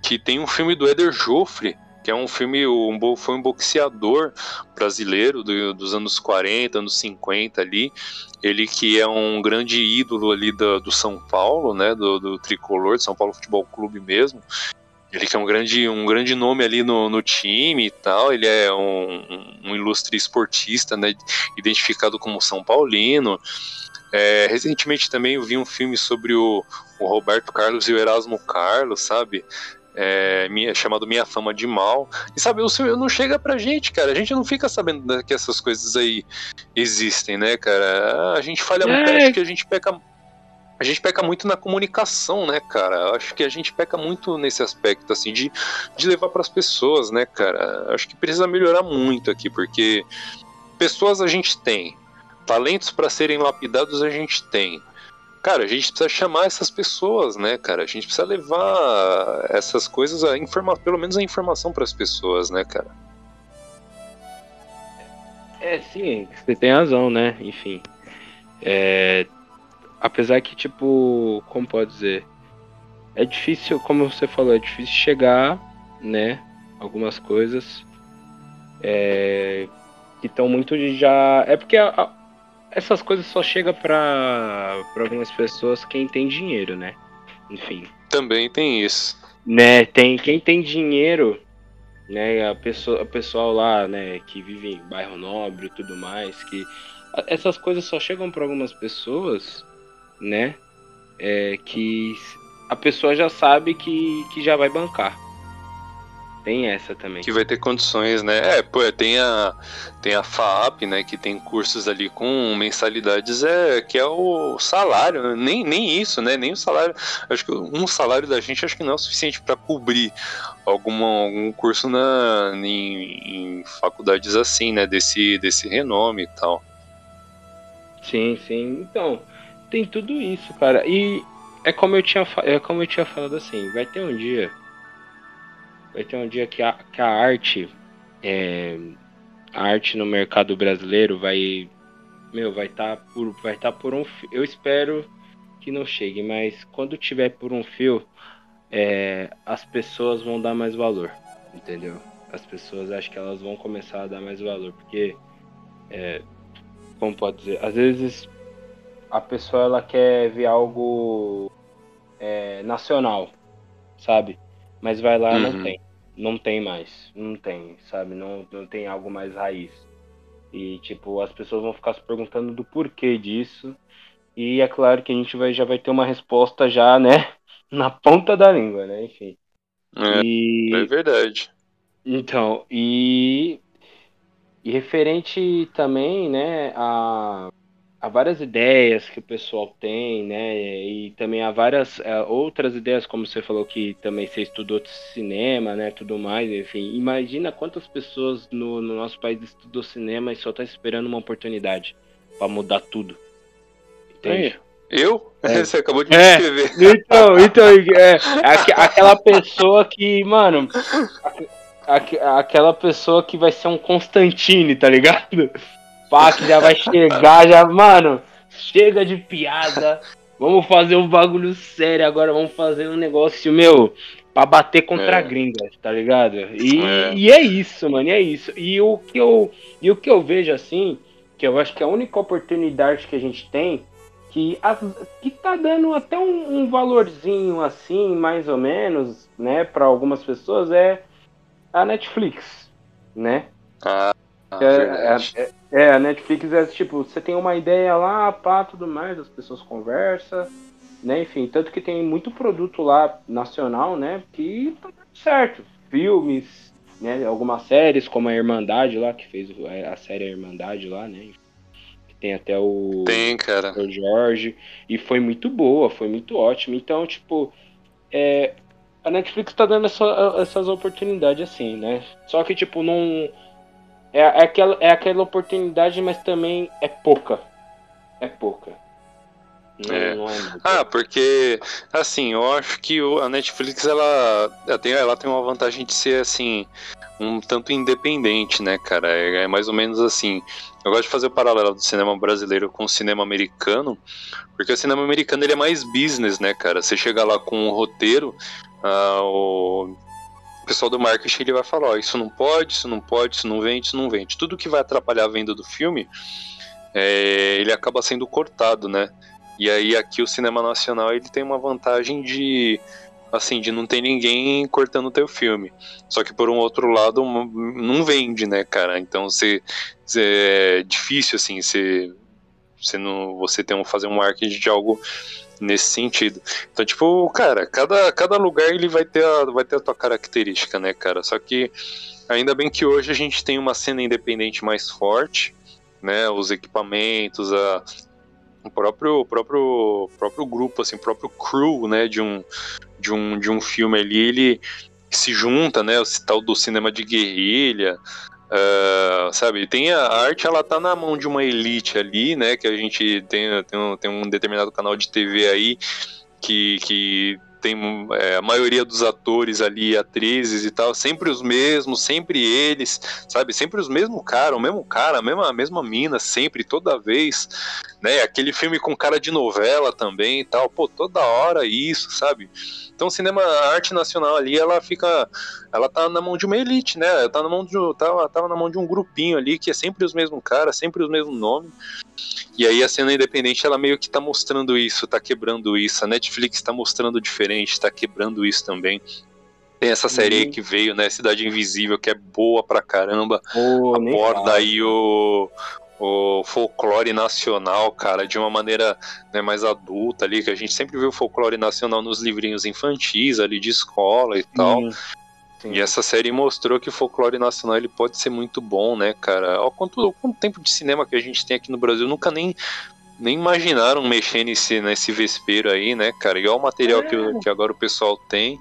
que tem um filme do Eder Joffre, que é um filme, um, foi um boxeador brasileiro do, dos anos 40, anos 50 ali, ele que é um grande ídolo ali do, do São Paulo, né, do, do tricolor, de São Paulo Futebol Clube mesmo, ele que é um grande, um grande nome ali no, no time e tal, ele é um, um ilustre esportista, né, identificado como São Paulino, é, recentemente também eu vi um filme sobre o, o Roberto Carlos e o Erasmo Carlos, sabe? É, minha, chamado Minha Fama de Mal. E sabe, o seu não chega pra gente, cara. A gente não fica sabendo que essas coisas aí existem, né, cara? A gente falha muito, é. acho que a gente peca. A gente peca muito na comunicação, né, cara? Acho que a gente peca muito nesse aspecto, assim, de, de levar para as pessoas, né, cara? Acho que precisa melhorar muito aqui, porque pessoas a gente tem, talentos para serem lapidados a gente tem cara, a gente precisa chamar essas pessoas, né, cara? A gente precisa levar essas coisas, a informar, pelo menos a informação para as pessoas, né, cara?
É, sim, você tem razão, né? Enfim. É, apesar que, tipo, como pode dizer? É difícil, como você falou, é difícil chegar, né? Algumas coisas é, que estão muito já. É porque a, essas coisas só chegam para algumas pessoas quem tem dinheiro, né? Enfim.
Também tem isso.
Né, tem quem tem dinheiro, né, a pessoa, o pessoal lá, né, que vive em bairro nobre e tudo mais, que essas coisas só chegam para algumas pessoas, né, é, que a pessoa já sabe que, que já vai bancar. Tem essa também.
Que vai ter condições, né? É, pô, tem a, tem a FAP, né? Que tem cursos ali com mensalidades, é, que é o salário. Né? Nem, nem isso, né? Nem o salário. Acho que um salário da gente acho que não é o suficiente para cobrir alguma, algum curso na, em, em faculdades assim, né? Desse, desse renome e tal.
Sim, sim. Então, tem tudo isso, cara. E é como eu tinha, é como eu tinha falado assim, vai ter um dia vai ter um dia que a, que a arte, é, a arte no mercado brasileiro vai, meu, vai estar tá por, vai estar tá por um, eu espero que não chegue, mas quando tiver por um fio, é, as pessoas vão dar mais valor, entendeu? As pessoas acho que elas vão começar a dar mais valor, porque, é, como pode dizer, às vezes a pessoa ela quer ver algo é, nacional, sabe? Mas vai lá uhum. não tem. Não tem mais. Não tem, sabe? Não, não tem algo mais raiz. E, tipo, as pessoas vão ficar se perguntando do porquê disso. E é claro que a gente vai, já vai ter uma resposta já, né? Na ponta da língua, né? Enfim.
É, e... é verdade.
Então, e... E referente também, né, a há várias ideias que o pessoal tem, né? E também há várias é, outras ideias, como você falou que também você estudou cinema, né? Tudo mais, enfim. Imagina quantas pessoas no, no nosso país estudou cinema e só tá esperando uma oportunidade para mudar tudo.
Entende? Eu? É. Você acabou de me
é,
escrever.
Então, então é, aquela pessoa que, mano, aquela pessoa que vai ser um Constantine, tá ligado? Pá, que já vai chegar, já, mano, chega de piada. Vamos fazer um bagulho sério agora, vamos fazer um negócio, meu, pra bater contra é. gringas, tá ligado? E é. e é isso, mano, é isso. E o que eu, e o que eu vejo assim, que eu acho que é a única oportunidade que a gente tem, que, a, que tá dando até um, um valorzinho assim, mais ou menos, né, para algumas pessoas, é a Netflix, né?
Ah,
é, é, é, a Netflix é tipo, você tem uma ideia lá, pá, tudo mais, as pessoas conversam, né? Enfim, tanto que tem muito produto lá nacional, né? Que tá dando certo. Filmes, né? Algumas séries, como a Irmandade lá, que fez a série Irmandade lá, né? Que tem até o.
Tem, cara.
O Jorge. E foi muito boa, foi muito ótimo. Então, tipo, é, a Netflix tá dando essa, essas oportunidades assim, né? Só que, tipo, não é, é, aquela, é aquela oportunidade, mas também é pouca. É pouca.
Não, é. Não é ah, porque assim, eu acho que a Netflix ela, ela, tem, ela tem uma vantagem de ser assim um tanto independente, né, cara? É, é, mais ou menos assim. Eu gosto de fazer o paralelo do cinema brasileiro com o cinema americano, porque o cinema americano ele é mais business, né, cara? Você chega lá com um roteiro, uh, o o pessoal do marketing ele vai falar, ó, isso não pode, isso não pode, isso não vende, isso não vende. Tudo que vai atrapalhar a venda do filme, é, ele acaba sendo cortado, né? E aí aqui o cinema nacional ele tem uma vantagem de assim, de não ter ninguém cortando o teu filme. Só que por um outro lado não vende, né, cara? Então você, é difícil assim, você você não você tem um fazer um marketing de algo nesse sentido. Então, tipo, cara, cada, cada lugar ele vai ter, a, vai ter a tua característica, né, cara? Só que ainda bem que hoje a gente tem uma cena independente mais forte, né? Os equipamentos, a, o próprio, próprio, próprio grupo, assim, o próprio crew, né, de um, de um, de um filme ali, ele se junta, né, o tal do cinema de guerrilha, Uh, sabe, tem a, arte, ela tá na mão de uma elite ali, né? Que a gente tem, tem, um, tem um determinado canal de TV aí que, que tem é, a maioria dos atores ali, atrizes e tal, sempre os mesmos, sempre eles, sabe? Sempre os mesmos cara, o mesmo cara, a mesma, a mesma mina, sempre, toda vez, né? Aquele filme com cara de novela também e tal, pô, toda hora isso, sabe? Então, cinema, a arte nacional ali, ela fica, ela tá na mão de uma elite, né? Ela tá na mão de, tava, tava na mão de um grupinho ali que é sempre os mesmos caras, sempre os mesmos nomes. E aí a cena independente, ela meio que tá mostrando isso, tá quebrando isso. A Netflix tá mostrando diferente, tá quebrando isso também. Tem essa série aí uhum. que veio, né? Cidade Invisível, que é boa pra caramba.
Oh,
aborda aí o, o folclore nacional, cara, de uma maneira né, mais adulta ali, que a gente sempre viu o folclore nacional nos livrinhos infantis ali de escola e tal. Sim. E essa série mostrou que o folclore nacional ele pode ser muito bom, né, cara? Olha quanto, quanto tempo de cinema que a gente tem aqui no Brasil, nunca nem, nem imaginaram mexer nesse, nesse vespeiro aí, né, cara? E olha o material é. que, que agora o pessoal tem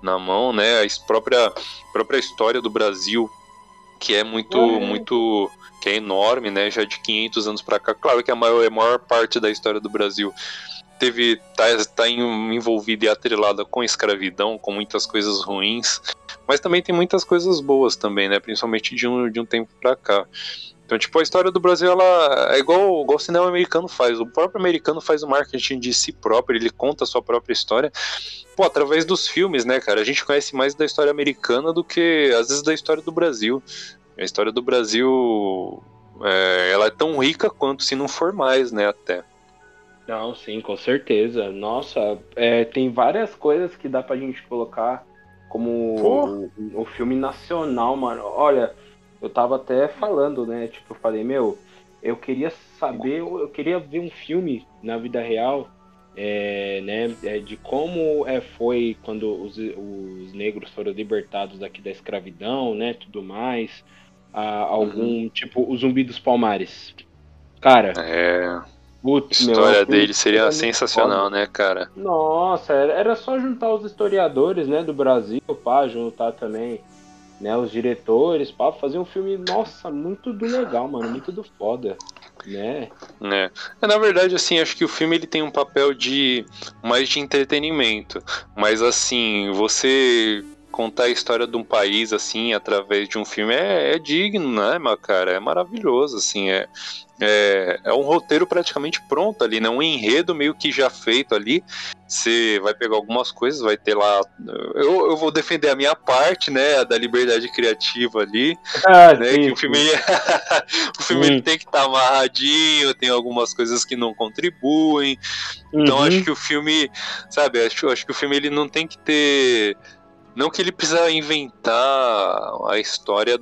na mão, né? A própria, própria história do Brasil, que é muito, é. muito, que é enorme, né? Já de 500 anos para cá. Claro que a maior, a maior parte da história do Brasil teve tá, tá envolvida e atrelada com escravidão, com muitas coisas ruins, mas também tem muitas coisas boas também, né? Principalmente de um, de um tempo pra cá. Então, tipo, a história do Brasil, ela é igual, igual o cinema americano faz. O próprio americano faz o marketing de si próprio, ele conta a sua própria história. Pô, através dos filmes, né, cara? A gente conhece mais da história americana do que, às vezes, da história do Brasil. A história do Brasil, é, ela é tão rica quanto, se não for mais, né, até.
Não, sim, com certeza. Nossa, é, tem várias coisas que dá pra gente colocar como o, o, filme nacional, mano. Olha, eu tava até falando, né? Tipo, eu falei, meu, eu queria saber, eu queria ver um filme na vida real, é, né? É, de como é, foi quando os, os negros foram libertados aqui da escravidão, né? Tudo mais. Ah, algum, uhum. tipo, o Zumbi dos Palmares. Cara.
É Putz, a história meu, dele seria sensacional, foda. né, cara?
Nossa, era só juntar os historiadores, né, do Brasil, pá, juntar também, né, os diretores, pá, fazer um filme, nossa, muito do legal, mano, muito do foda, né?
É. é. Na verdade, assim, acho que o filme ele tem um papel de mais de entretenimento, mas assim, você contar a história de um país assim através de um filme é, é digno, né, meu cara? É maravilhoso, assim, é, é, é um roteiro praticamente pronto ali, né? Um enredo meio que já feito ali. Você vai pegar algumas coisas, vai ter lá. Eu, eu vou defender a minha parte, né? A da liberdade criativa ali. Ah, né, sim, que o filme, o filme tem que estar tá amarradinho, tem algumas coisas que não contribuem. Então uhum. acho que o filme, sabe, acho, acho que o filme ele não tem que ter. Não que ele precisa inventar a história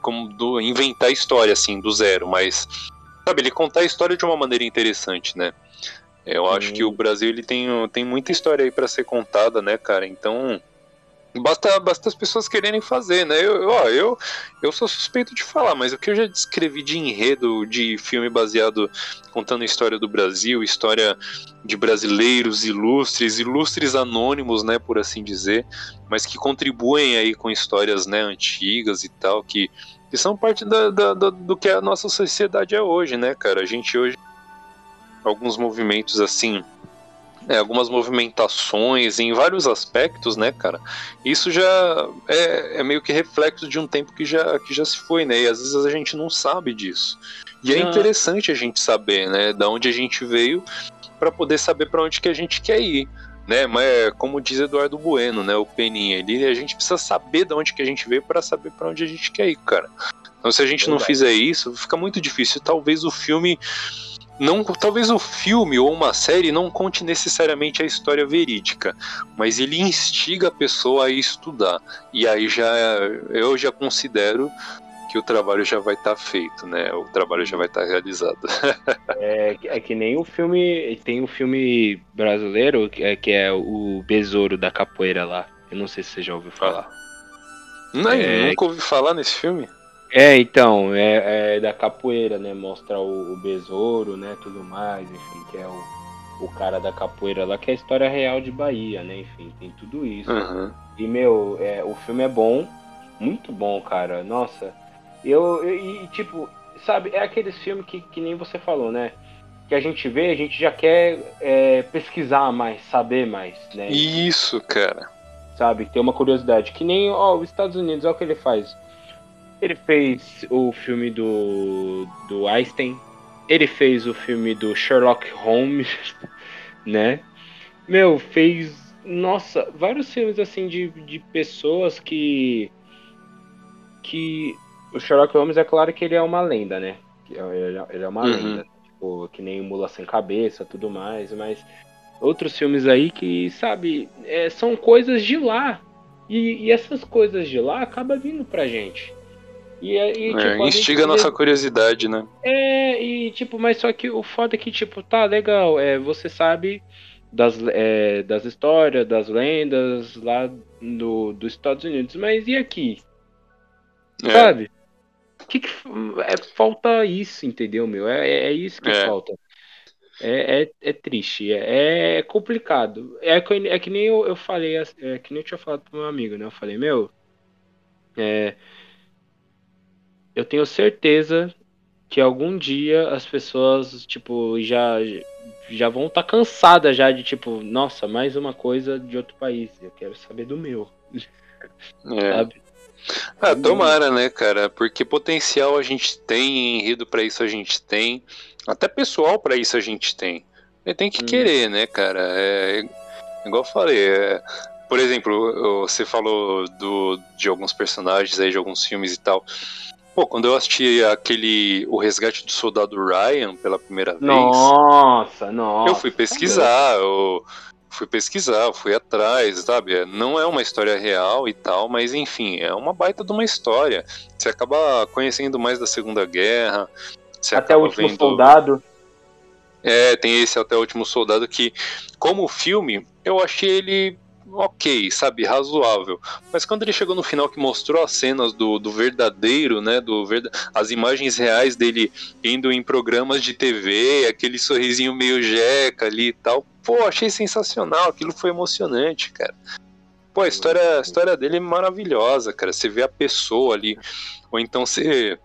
como do inventar a história assim do zero, mas sabe, ele contar a história de uma maneira interessante, né? Eu acho que o Brasil ele tem, tem muita história aí para ser contada, né, cara? Então, basta, basta as pessoas quererem fazer, né? Eu, eu, eu sou suspeito de falar, mas o que eu já descrevi de enredo de filme baseado contando a história do Brasil, história de brasileiros ilustres, ilustres anônimos, né, por assim dizer, mas que contribuem aí com histórias, né, antigas e tal, que que são parte da, da, da, do que a nossa sociedade é hoje, né, cara? A gente hoje alguns movimentos assim, é, algumas movimentações em vários aspectos, né, cara? Isso já é, é, meio que reflexo de um tempo que já, que já se foi, né? E às vezes a gente não sabe disso. E é interessante a gente saber, né, da onde a gente veio para poder saber para onde que a gente quer ir né? Mas é como diz Eduardo Bueno, né? O Peninha, ele, a gente precisa saber de onde que a gente veio para saber para onde a gente quer ir, cara. Então se a gente Verdade. não fizer isso, fica muito difícil. Talvez o filme não, talvez o filme ou uma série não conte necessariamente a história verídica, mas ele instiga a pessoa a estudar. E aí já eu já considero que o trabalho já vai estar tá feito, né? O trabalho já vai estar tá realizado.
é, é, que nem o filme. Tem um filme brasileiro que é, que é o Besouro da Capoeira lá. Eu não sei se você já ouviu falar.
Não, é, nunca ouvi falar nesse filme.
É, então, é, é da capoeira, né? Mostra o, o, besouro, né? Tudo mais, enfim, que é o, o cara da capoeira lá, que é a história real de Bahia, né? Enfim, tem tudo isso. Uhum. E, meu, é, o filme é bom, muito bom, cara. Nossa, eu, eu, e tipo, sabe, é aqueles filmes que, que nem você falou, né? Que a gente vê, a gente já quer é, pesquisar mais, saber mais, né?
Isso, cara.
Sabe, ter uma curiosidade. Que nem, ó, os Estados Unidos, olha o que ele faz. Ele fez o filme do, do Einstein. Ele fez o filme do Sherlock Holmes, né? Meu, fez, nossa, vários filmes assim de, de pessoas que que o Sherlock Holmes é claro que ele é uma lenda, né? Ele é uma uhum. lenda. Tipo, que nem Mula Sem Cabeça, tudo mais, mas outros filmes aí que, sabe, é, são coisas de lá. E, e, essas coisas de lá acabam vindo pra gente.
E, e é, tipo, instiga a nossa curiosidade, né?
É, e tipo, mas só que o foda é que, tipo, tá legal, é, você sabe das, é, das histórias, das lendas lá do, dos Estados Unidos, mas e aqui? É. Sabe? que, que é, falta isso, entendeu, meu? É, é, é isso que é. falta. É, é, é, triste, é, é complicado. É, que, é que nem eu, eu falei, é que nem eu tinha falado pro meu amigo, né? Eu falei, meu, é, eu tenho certeza que algum dia as pessoas, tipo, já já vão estar tá cansadas já de tipo, nossa, mais uma coisa de outro país. Eu quero saber do meu.
É. Sabe? Ah, tomara, né, cara? Porque potencial a gente tem, enredo para isso a gente tem, até pessoal para isso a gente tem. E tem que hum. querer, né, cara? É, igual eu falei, é, por exemplo, você falou do, de alguns personagens aí, de alguns filmes e tal. Pô, quando eu assisti aquele O Resgate do Soldado Ryan pela primeira vez.
Nossa, nossa.
Eu fui pesquisar, eu fui pesquisar, eu fui atrás, sabe? Não é uma história real e tal, mas enfim, é uma baita de uma história. Você acaba conhecendo mais da Segunda Guerra.
Até o último vendo... soldado.
É, tem esse Até o Último Soldado que, como filme, eu achei ele ok, sabe, razoável. Mas quando ele chegou no final que mostrou as cenas do, do verdadeiro, né, do verda as imagens reais dele indo em programas de TV, aquele sorrisinho meio jeca ali e tal, pô, achei sensacional, aquilo foi emocionante, cara. Pô, a história, a história dele é maravilhosa, cara. Você vê a pessoa ali, ou então você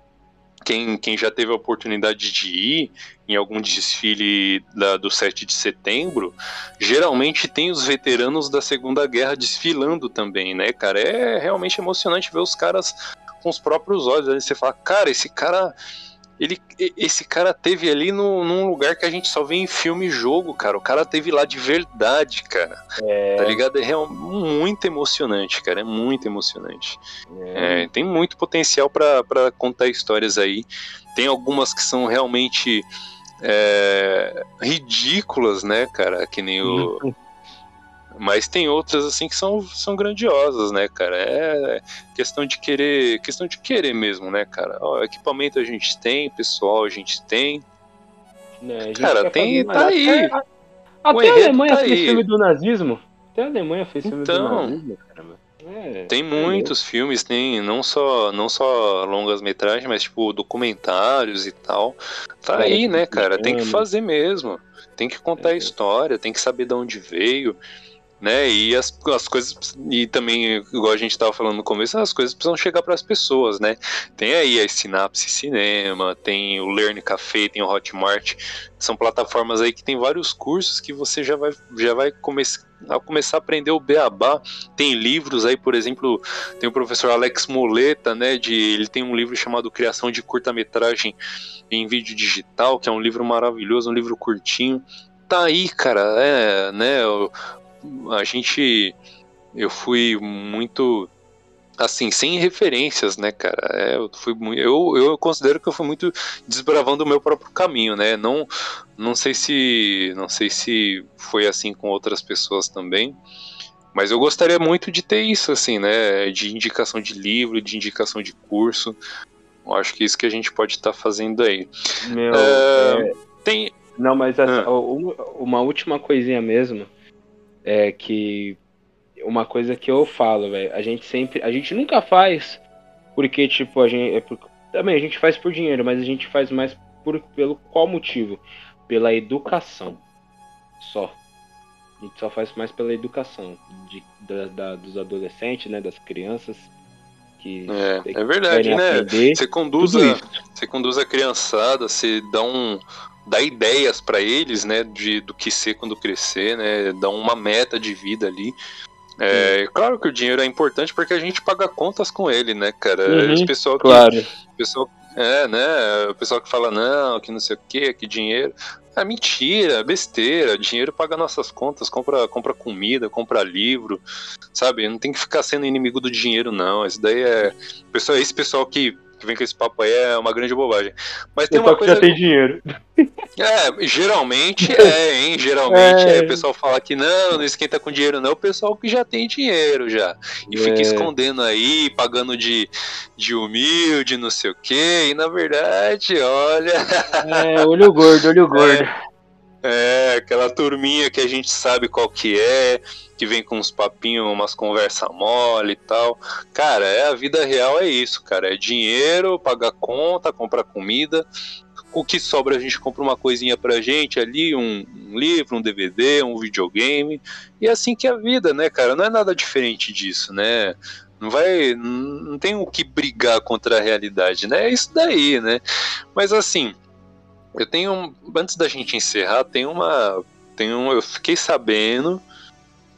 quem, quem já teve a oportunidade de ir em algum desfile da, do 7 de setembro, geralmente tem os veteranos da Segunda Guerra desfilando também, né, cara? É realmente emocionante ver os caras com os próprios olhos. Aí você fala, cara, esse cara ele, esse cara teve ali no, num lugar que a gente só vê em filme e jogo, cara. O cara teve lá de verdade, cara. É... Tá ligado? É real, muito emocionante, cara. É muito emocionante. É. É, tem muito potencial para contar histórias aí. Tem algumas que são realmente é, ridículas, né, cara? Que nem o. Mas tem outras assim que são, são grandiosas, né, cara? É questão de querer, questão de querer mesmo, né, cara? Ó, equipamento a gente tem, pessoal a gente tem.
É, gente cara, tem, tá aí. Até, até a Alemanha tá fez aí. filme do nazismo. Até a Alemanha fez filme então, do nazismo, caramba.
É, tem muitos é filmes, tem não só não só longas metragens, mas tipo documentários e tal. Tá é, aí, né, cara? Tem que fazer mesmo. Tem que contar a história, tem que saber de onde veio né? E as, as coisas, e também, igual a gente estava falando no começo, as coisas precisam chegar para as pessoas, né? Tem aí a Sinapse Cinema, tem o Learn Café, tem o Hotmart, são plataformas aí que tem vários cursos que você já vai, já vai começar a começar a aprender o beabá. Tem livros aí, por exemplo, tem o professor Alex Moleta, né? De, ele tem um livro chamado Criação de Curta-Metragem em Vídeo Digital, que é um livro maravilhoso, um livro curtinho. Tá aí, cara, é, né? A gente. Eu fui muito. Assim, sem referências, né, cara? É, eu, fui, eu, eu considero que eu fui muito desbravando o meu próprio caminho, né? Não, não sei se. Não sei se foi assim com outras pessoas também. Mas eu gostaria muito de ter isso, assim, né? De indicação de livro, de indicação de curso. Eu acho que é isso que a gente pode estar tá fazendo aí.
Meu, é, é... Tem. Não, mas essa, ah. uma última coisinha mesmo é que uma coisa que eu falo, velho, a gente sempre, a gente nunca faz porque tipo a gente é por, também a gente faz por dinheiro, mas a gente faz mais por pelo qual motivo? Pela educação. Só. A gente só faz mais pela educação de, da, da dos adolescentes, né, das crianças. Que
é, é verdade, né? Você conduz, a, você conduz a criançada, você dá um, dá ideias para eles, né, de, do que ser quando crescer, né, dá uma meta de vida ali. É, claro que o dinheiro é importante porque a gente paga contas com ele, né, cara?
Uhum,
Esse pessoal que,
claro.
pessoal, é, né, o pessoal que fala não, que não sei o que, que dinheiro, é mentira, besteira. Dinheiro paga nossas contas, compra, compra comida, compra livro, sabe? Não tem que ficar sendo inimigo do dinheiro, não. Esse daí é. Pessoal, esse pessoal que que vem com esse papo aí é uma grande bobagem. Mas tem uma coisa.
já tem dinheiro.
É, geralmente é, hein? Geralmente é. é. O pessoal fala que não, não esquenta com dinheiro, não. O pessoal que já tem dinheiro já. E é. fica escondendo aí, pagando de, de humilde, não sei o quê. E na verdade, olha.
É, olho gordo, olho gordo.
É. É, aquela turminha que a gente sabe qual que é, que vem com uns papinhos, umas conversa mole e tal. Cara, é a vida real é isso, cara. É dinheiro, pagar conta, comprar comida. O que sobra a gente compra uma coisinha pra gente ali, um, um livro, um DVD, um videogame. E é assim que é a vida, né, cara? Não é nada diferente disso, né? Não vai. Não tem o que brigar contra a realidade, né? É isso daí, né? Mas assim, eu tenho. Antes da gente encerrar, tem uma. Tem um, eu fiquei sabendo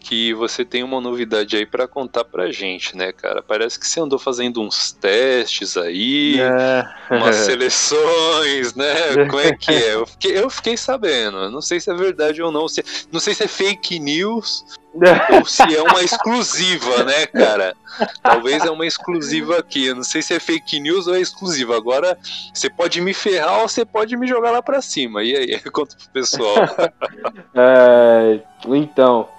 que você tem uma novidade aí para contar pra gente, né, cara? Parece que você andou fazendo uns testes aí, é. umas seleções, né? Como é que é? Eu fiquei, eu fiquei sabendo. Não sei se é verdade ou não. Se, não sei se é fake news ou se é uma exclusiva, né, cara? Talvez é uma exclusiva aqui. Eu não sei se é fake news ou é exclusiva. Agora, você pode me ferrar ou você pode me jogar lá pra cima. E aí, conta pro pessoal.
é, então.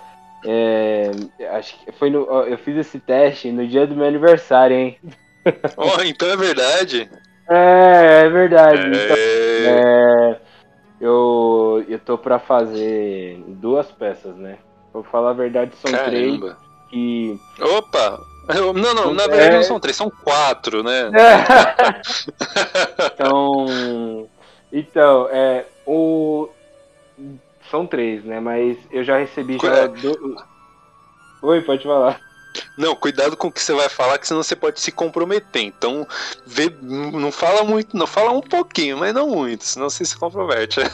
É, acho que foi no, eu fiz esse teste no dia do meu aniversário, hein?
Oh, então é verdade.
É, é verdade. É... Então, é, eu, eu tô pra fazer duas peças, né? Vou falar a verdade, são Caramba. três. Que...
Opa! Não, não, na verdade é... não são três, são quatro, né?
então, então, é, o, são três, né? Mas eu já recebi já. Do... Oi, pode falar.
Não, cuidado com o que você vai falar, que senão você pode se comprometer. Então, vê, não fala muito, não fala um pouquinho, mas não muito, senão você se compromete.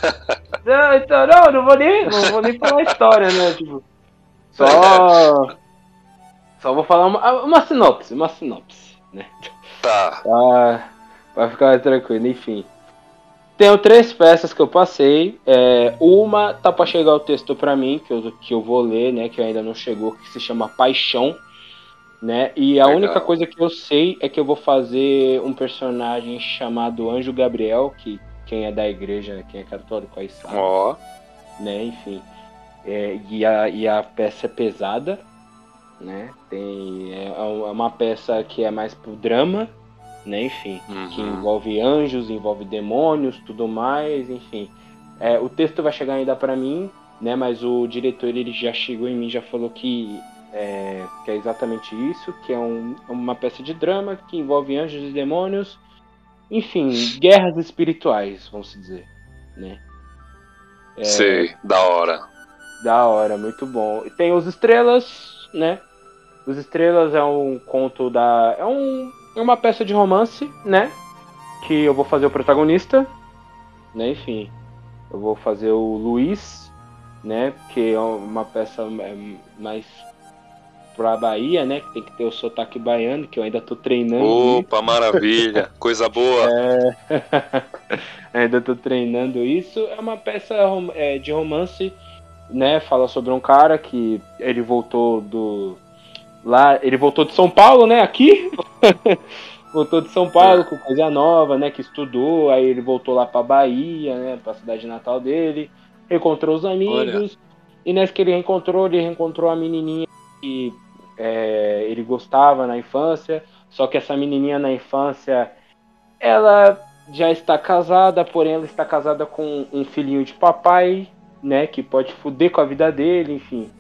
Não, então, não, não vou nem, não vou nem falar a história, né? Tipo, só, só vou falar uma, uma sinopse, uma sinopse, né?
Tá.
Pra, pra ficar tranquilo, enfim. Tenho três peças que eu passei. É, uma tá para chegar o texto para mim, que eu, que eu vou ler, né? Que ainda não chegou, que se chama Paixão. Né? E a Legal. única coisa que eu sei é que eu vou fazer um personagem chamado Anjo Gabriel, que quem é da igreja, quem é católico aí sabe.
Ó.
Oh. Né, enfim. É, e, a, e a peça é pesada, né? Tem, é, é uma peça que é mais pro drama, né? Enfim, uhum. que envolve anjos, envolve demônios, tudo mais, enfim. É, o texto vai chegar ainda para mim, né? Mas o diretor ele já chegou em mim, já falou que é, que é exatamente isso, que é um, uma peça de drama que envolve anjos e demônios, enfim, guerras espirituais, vamos dizer, né?
É, Sei, da hora.
Da hora, muito bom. E tem os estrelas, né? Os estrelas é um conto da, é um é uma peça de romance, né? Que eu vou fazer o protagonista, né? Enfim, eu vou fazer o Luiz, né? Que é uma peça é, mais pra Bahia, né? Que tem que ter o sotaque baiano, que eu ainda tô treinando.
Opa, isso. maravilha! Coisa boa!
É... ainda tô treinando isso. É uma peça é, de romance, né? Fala sobre um cara que ele voltou do lá, ele voltou de São Paulo, né? Aqui. voltou de São Paulo com coisa nova, né? Que estudou, aí ele voltou lá pra Bahia, né? Pra cidade natal dele. Encontrou os amigos. Olha. E nessa que ele reencontrou, ele reencontrou a menininha que é, ele gostava na infância. Só que essa menininha na infância, ela já está casada, porém ela está casada com um filhinho de papai, né? Que pode fuder com a vida dele, enfim.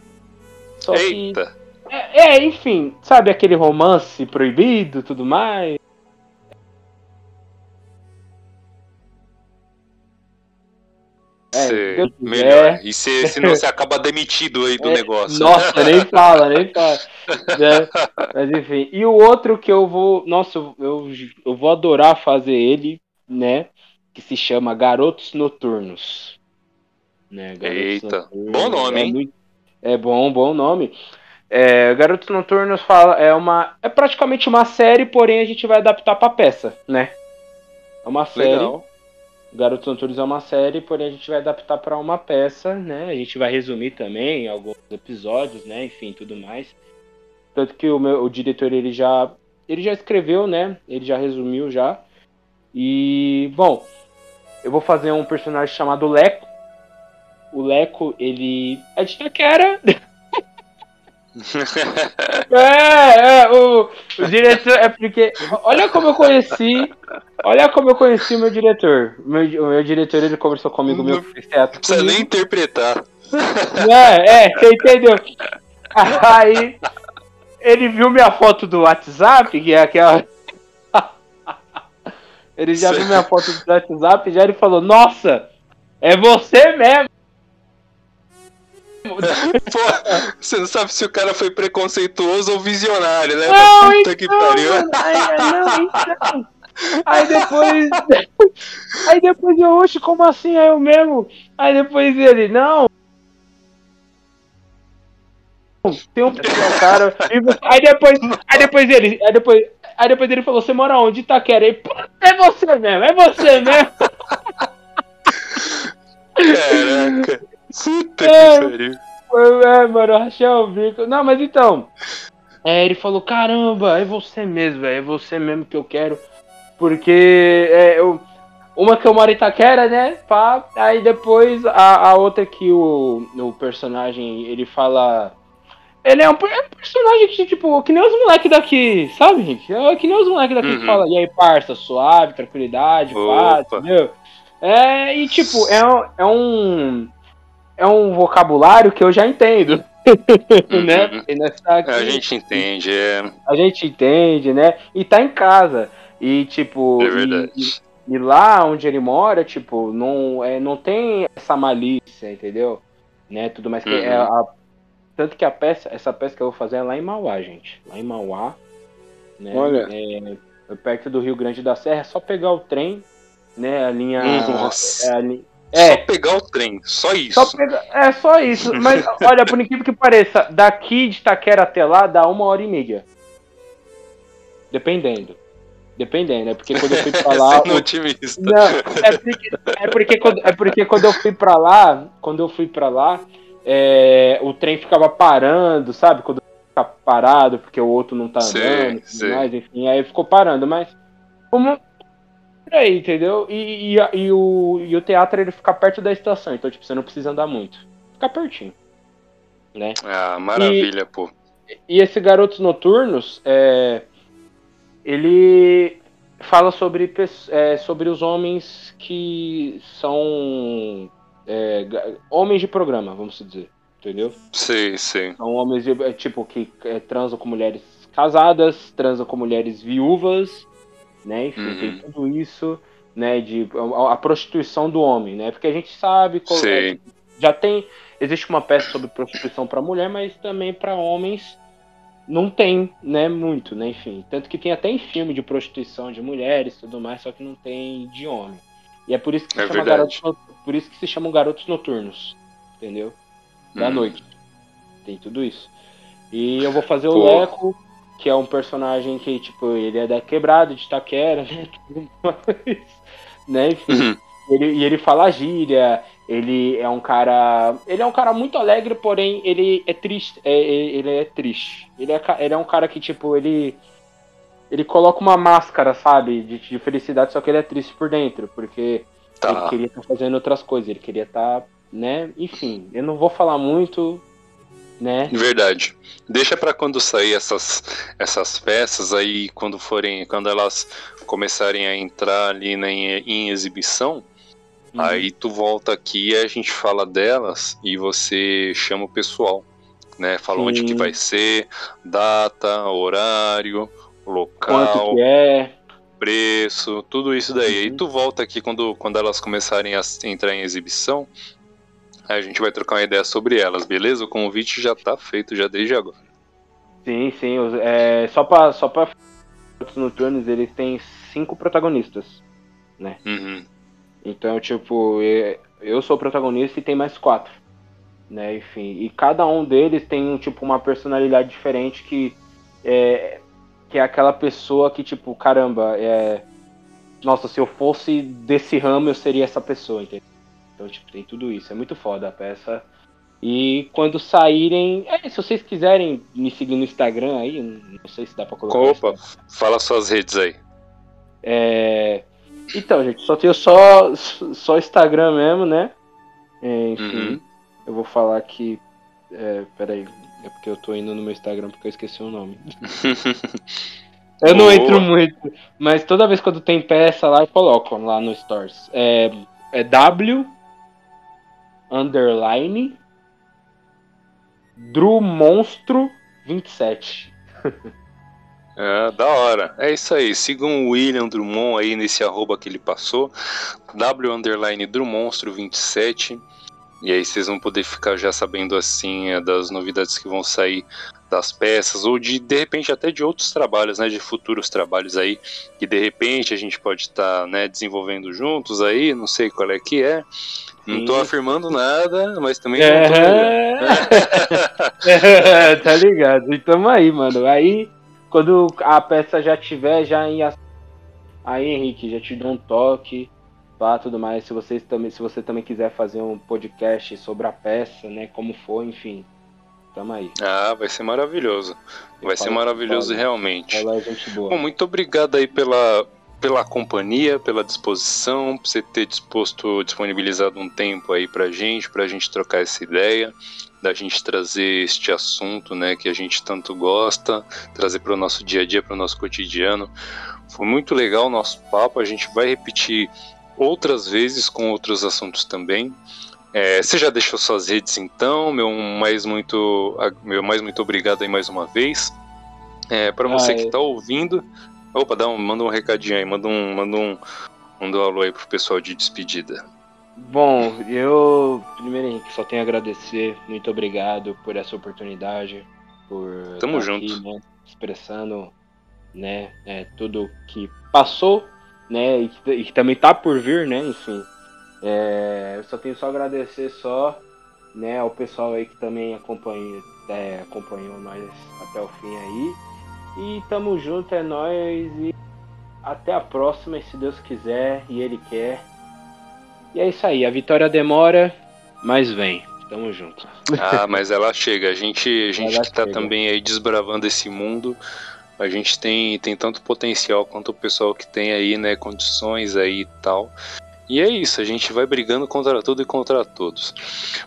Só Eita!
É, é, enfim, sabe aquele romance proibido tudo mais?
É, melhor. E se, senão você acaba demitido aí do é, negócio.
Nossa, nem fala, nem fala. É, mas enfim. E o outro que eu vou. Nossa, eu, eu vou adorar fazer ele, né? Que se chama Garotos Noturnos.
Né, Garotos Eita, Noturnos. bom nome,
é
hein?
Muito, é bom, bom nome. É, Garotos Noturnos fala, é uma é praticamente uma série, porém a gente vai adaptar para peça, né? É uma série. Legal. Garotos Noturnos é uma série, porém a gente vai adaptar para uma peça, né? A gente vai resumir também alguns episódios, né? Enfim, tudo mais. Tanto que o meu o diretor ele já ele já escreveu, né? Ele já resumiu já. E bom, eu vou fazer um personagem chamado Leco. O Leco, ele é de Taquera. é, é, o, o diretor é porque. Olha como eu conheci. Olha como eu conheci o meu diretor. O meu, o meu diretor ele conversou comigo, meu
Não precisa nem interpretar.
É, é, você entendeu? Aí ele viu minha foto do WhatsApp, que é aquela. Ele já viu minha foto do WhatsApp e já ele falou, nossa, é você mesmo.
Pô, você não sabe se o cara foi preconceituoso ou visionário, né? Não,
Puta então, que pariu. Não, então. Aí depois. Aí depois eu, oxe, como assim? Aí eu mesmo. Aí depois ele, não. Tem um cara. Aí depois. Aí depois ele. Aí depois. Aí depois ele falou, você mora onde? Itaquera. Aí, é você mesmo, é você mesmo.
Caraca. É, que pariu.
É, mano, eu rachei o bico. Não, mas então. É, ele falou, caramba, é você mesmo, é você mesmo que eu quero. Porque é, eu, uma que eu moro em Itaquera, né? Pá, aí depois a, a outra que o, o personagem ele fala. Ele é um, é um personagem que, tipo, que nem os moleques daqui, sabe, gente? É que nem os moleques daqui uhum. que falam, e aí, parça, suave, tranquilidade, paz, entendeu? É, e tipo, é, é um. É um vocabulário que eu já entendo. Uhum. né?
Aqui, a gente entende, é.
A gente entende, né? E tá em casa. E tipo.
É verdade.
E, e, lá onde ele mora, tipo, não, é, não tem essa malícia, entendeu? Né? Tudo mais que. É uhum. É a, tanto que a peça, essa peça que eu vou fazer é lá em Mauá, gente. Lá em Mauá. Né?
Olha.
É, perto do Rio Grande da Serra, é só pegar o trem, né? A linha.
Nossa. É, a, é. Só pegar o trem, só isso.
Só pega... É só isso. Mas olha, por incrível que pareça, daqui de Itaquera até lá dá uma hora e meia. Dependendo. Dependendo, é porque quando eu fui pra lá.
Não, otimista.
Não, é porque, é, porque quando, é porque quando eu fui pra lá, quando eu fui pra lá, é, o trem ficava parando, sabe? Quando fica parado, porque o outro não tá andando, sim, sim. mais, enfim, aí ficou parando, mas como aí, entendeu? E, e, e, o, e o teatro ele fica perto da estação, então tipo, você não precisa andar muito. Fica pertinho. Né?
Ah, maravilha,
e,
pô.
E esse Garotos Noturnos, é, ele fala sobre, é, sobre os homens que são é, homens de programa, vamos dizer. Entendeu?
Sim, sim.
São homens de, é, tipo que é, transam com mulheres casadas, transam com mulheres viúvas né? Enfim, uhum. tem tudo isso, né? De a, a, prostituição do homem, né? Porque a gente sabe qual, é, já tem existe uma peça sobre prostituição para mulher, mas também para homens não tem, né? Muito, né? Enfim, tanto que tem até em filme de prostituição de mulheres, tudo mais, só que não tem de homem. E é por isso que se é chama garotos, por isso que se chamam garotos noturnos, entendeu? Da hum. noite. Tem tudo isso. E eu vou fazer Pô. o Leco que é um personagem que, tipo, ele é da quebrada de Taquera, né? né? Enfim. Uhum. Ele, e ele fala gíria, ele é um cara. Ele é um cara muito alegre, porém ele é triste. É, é ele é triste. Ele é, ele é um cara que, tipo, ele. Ele coloca uma máscara, sabe, de, de felicidade, só que ele é triste por dentro, porque tá. ele queria estar tá fazendo outras coisas, ele queria estar, tá, né? Enfim, eu não vou falar muito, né?
Verdade. Deixa para quando sair essas essas peças aí, quando forem, quando elas começarem a entrar ali na, em exibição, uhum. aí tu volta aqui e a gente fala delas e você chama o pessoal, né? Fala Sim. onde que vai ser, data, horário, local,
é,
preço, tudo isso daí. Uhum. Aí tu volta aqui quando quando elas começarem a entrar em exibição a gente vai trocar uma ideia sobre elas, beleza? O convite já tá feito já desde agora.
Sim, sim. É, só pra. Só pra os noturnos, eles têm cinco protagonistas, né?
Uhum.
Então, tipo, eu sou o protagonista e tem mais quatro. Né, enfim, e cada um deles tem tipo uma personalidade diferente que é, que é aquela pessoa que tipo, caramba, é, nossa, se eu fosse desse ramo eu seria essa pessoa, entendeu? Então, tipo, tem tudo isso. É muito foda a peça. E quando saírem. É, se vocês quiserem me seguir no Instagram aí, não sei se dá pra colocar.
Opa, fala suas redes aí.
É. Então, gente, só tenho só, só Instagram mesmo, né? É, enfim, uhum. eu vou falar aqui. É, peraí, é porque eu tô indo no meu Instagram porque eu esqueci o nome. eu não Boa. entro muito, mas toda vez quando tem peça lá, eu coloco lá no Stories. É, é W underline Drew Monstro 27.
É, da hora. É isso aí. Sigam o William Drummond aí nesse arroba que ele passou. W underline Drummonstro 27. E aí vocês vão poder ficar já sabendo assim é, das novidades que vão sair das peças, ou de, de repente, até de outros trabalhos, né? De futuros trabalhos aí, que de repente a gente pode estar tá, né, desenvolvendo juntos aí, não sei qual é que é. Não tô afirmando nada, mas também
é... não tô é, Tá ligado? Então aí, mano. Aí, quando a peça já tiver já em Aí, Henrique, já te dou um toque, pá, tudo mais. Se vocês também, se você também quiser fazer um podcast sobre a peça, né, como foi, enfim, tamo aí.
Ah, vai ser maravilhoso. Vai ser maravilhoso realmente.
É gente boa.
Bom, muito obrigado aí pela pela companhia, pela disposição, por você ter disposto, disponibilizado um tempo aí pra gente, pra gente trocar essa ideia, da gente trazer este assunto, né, que a gente tanto gosta, trazer para o nosso dia a dia, para o nosso cotidiano. Foi muito legal o nosso papo, a gente vai repetir outras vezes com outros assuntos também. É, você já deixou suas redes então? Meu mais muito, meu mais muito obrigado aí mais uma vez. É, para você ah, que está ouvindo, opa, dá um, manda um recadinho aí, manda um, manda um, manda um alô aí pro pessoal de despedida.
Bom, eu primeiro Henrique só tenho a agradecer, muito obrigado por essa oportunidade, por
Tamo junto. Aqui,
né, expressando né? É, tudo que passou, né? E que, e que também tá por vir, né? Enfim. É, eu só tenho só agradecer só, né, ao pessoal aí que também acompanha, é, acompanhou nós até o fim aí. E tamo junto, é nós e até a próxima, e se Deus quiser e Ele quer. E é isso aí, a vitória demora, mas vem. Tamo junto.
Ah, mas ela chega. A gente, a gente que tá chega. também aí desbravando esse mundo, a gente tem, tem tanto potencial quanto o pessoal que tem aí, né, condições aí e tal. E é isso, a gente vai brigando contra tudo e contra todos.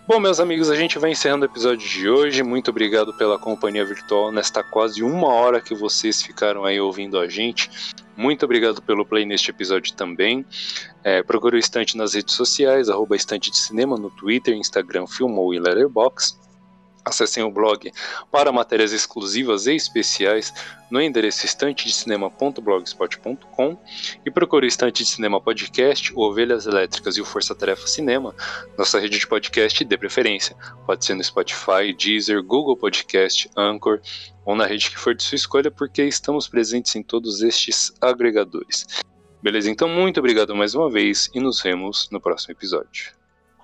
Bom, meus amigos, a gente vai encerrando o episódio de hoje. Muito obrigado pela companhia virtual nesta quase uma hora que vocês ficaram aí ouvindo a gente. Muito obrigado pelo play neste episódio também. É, procure o Estante nas redes sociais, arroba Estante de Cinema no Twitter, Instagram, Filmou e Letterboxd. Acessem o blog para matérias exclusivas e especiais no endereço estantedecinema.blogspot.com e procure o Estante de Cinema Podcast, o Ovelhas Elétricas e o Força Tarefa Cinema, nossa rede de podcast de preferência. Pode ser no Spotify, Deezer, Google Podcast, Anchor ou na rede que for de sua escolha, porque estamos presentes em todos estes agregadores. Beleza? Então, muito obrigado mais uma vez e nos vemos no próximo episódio.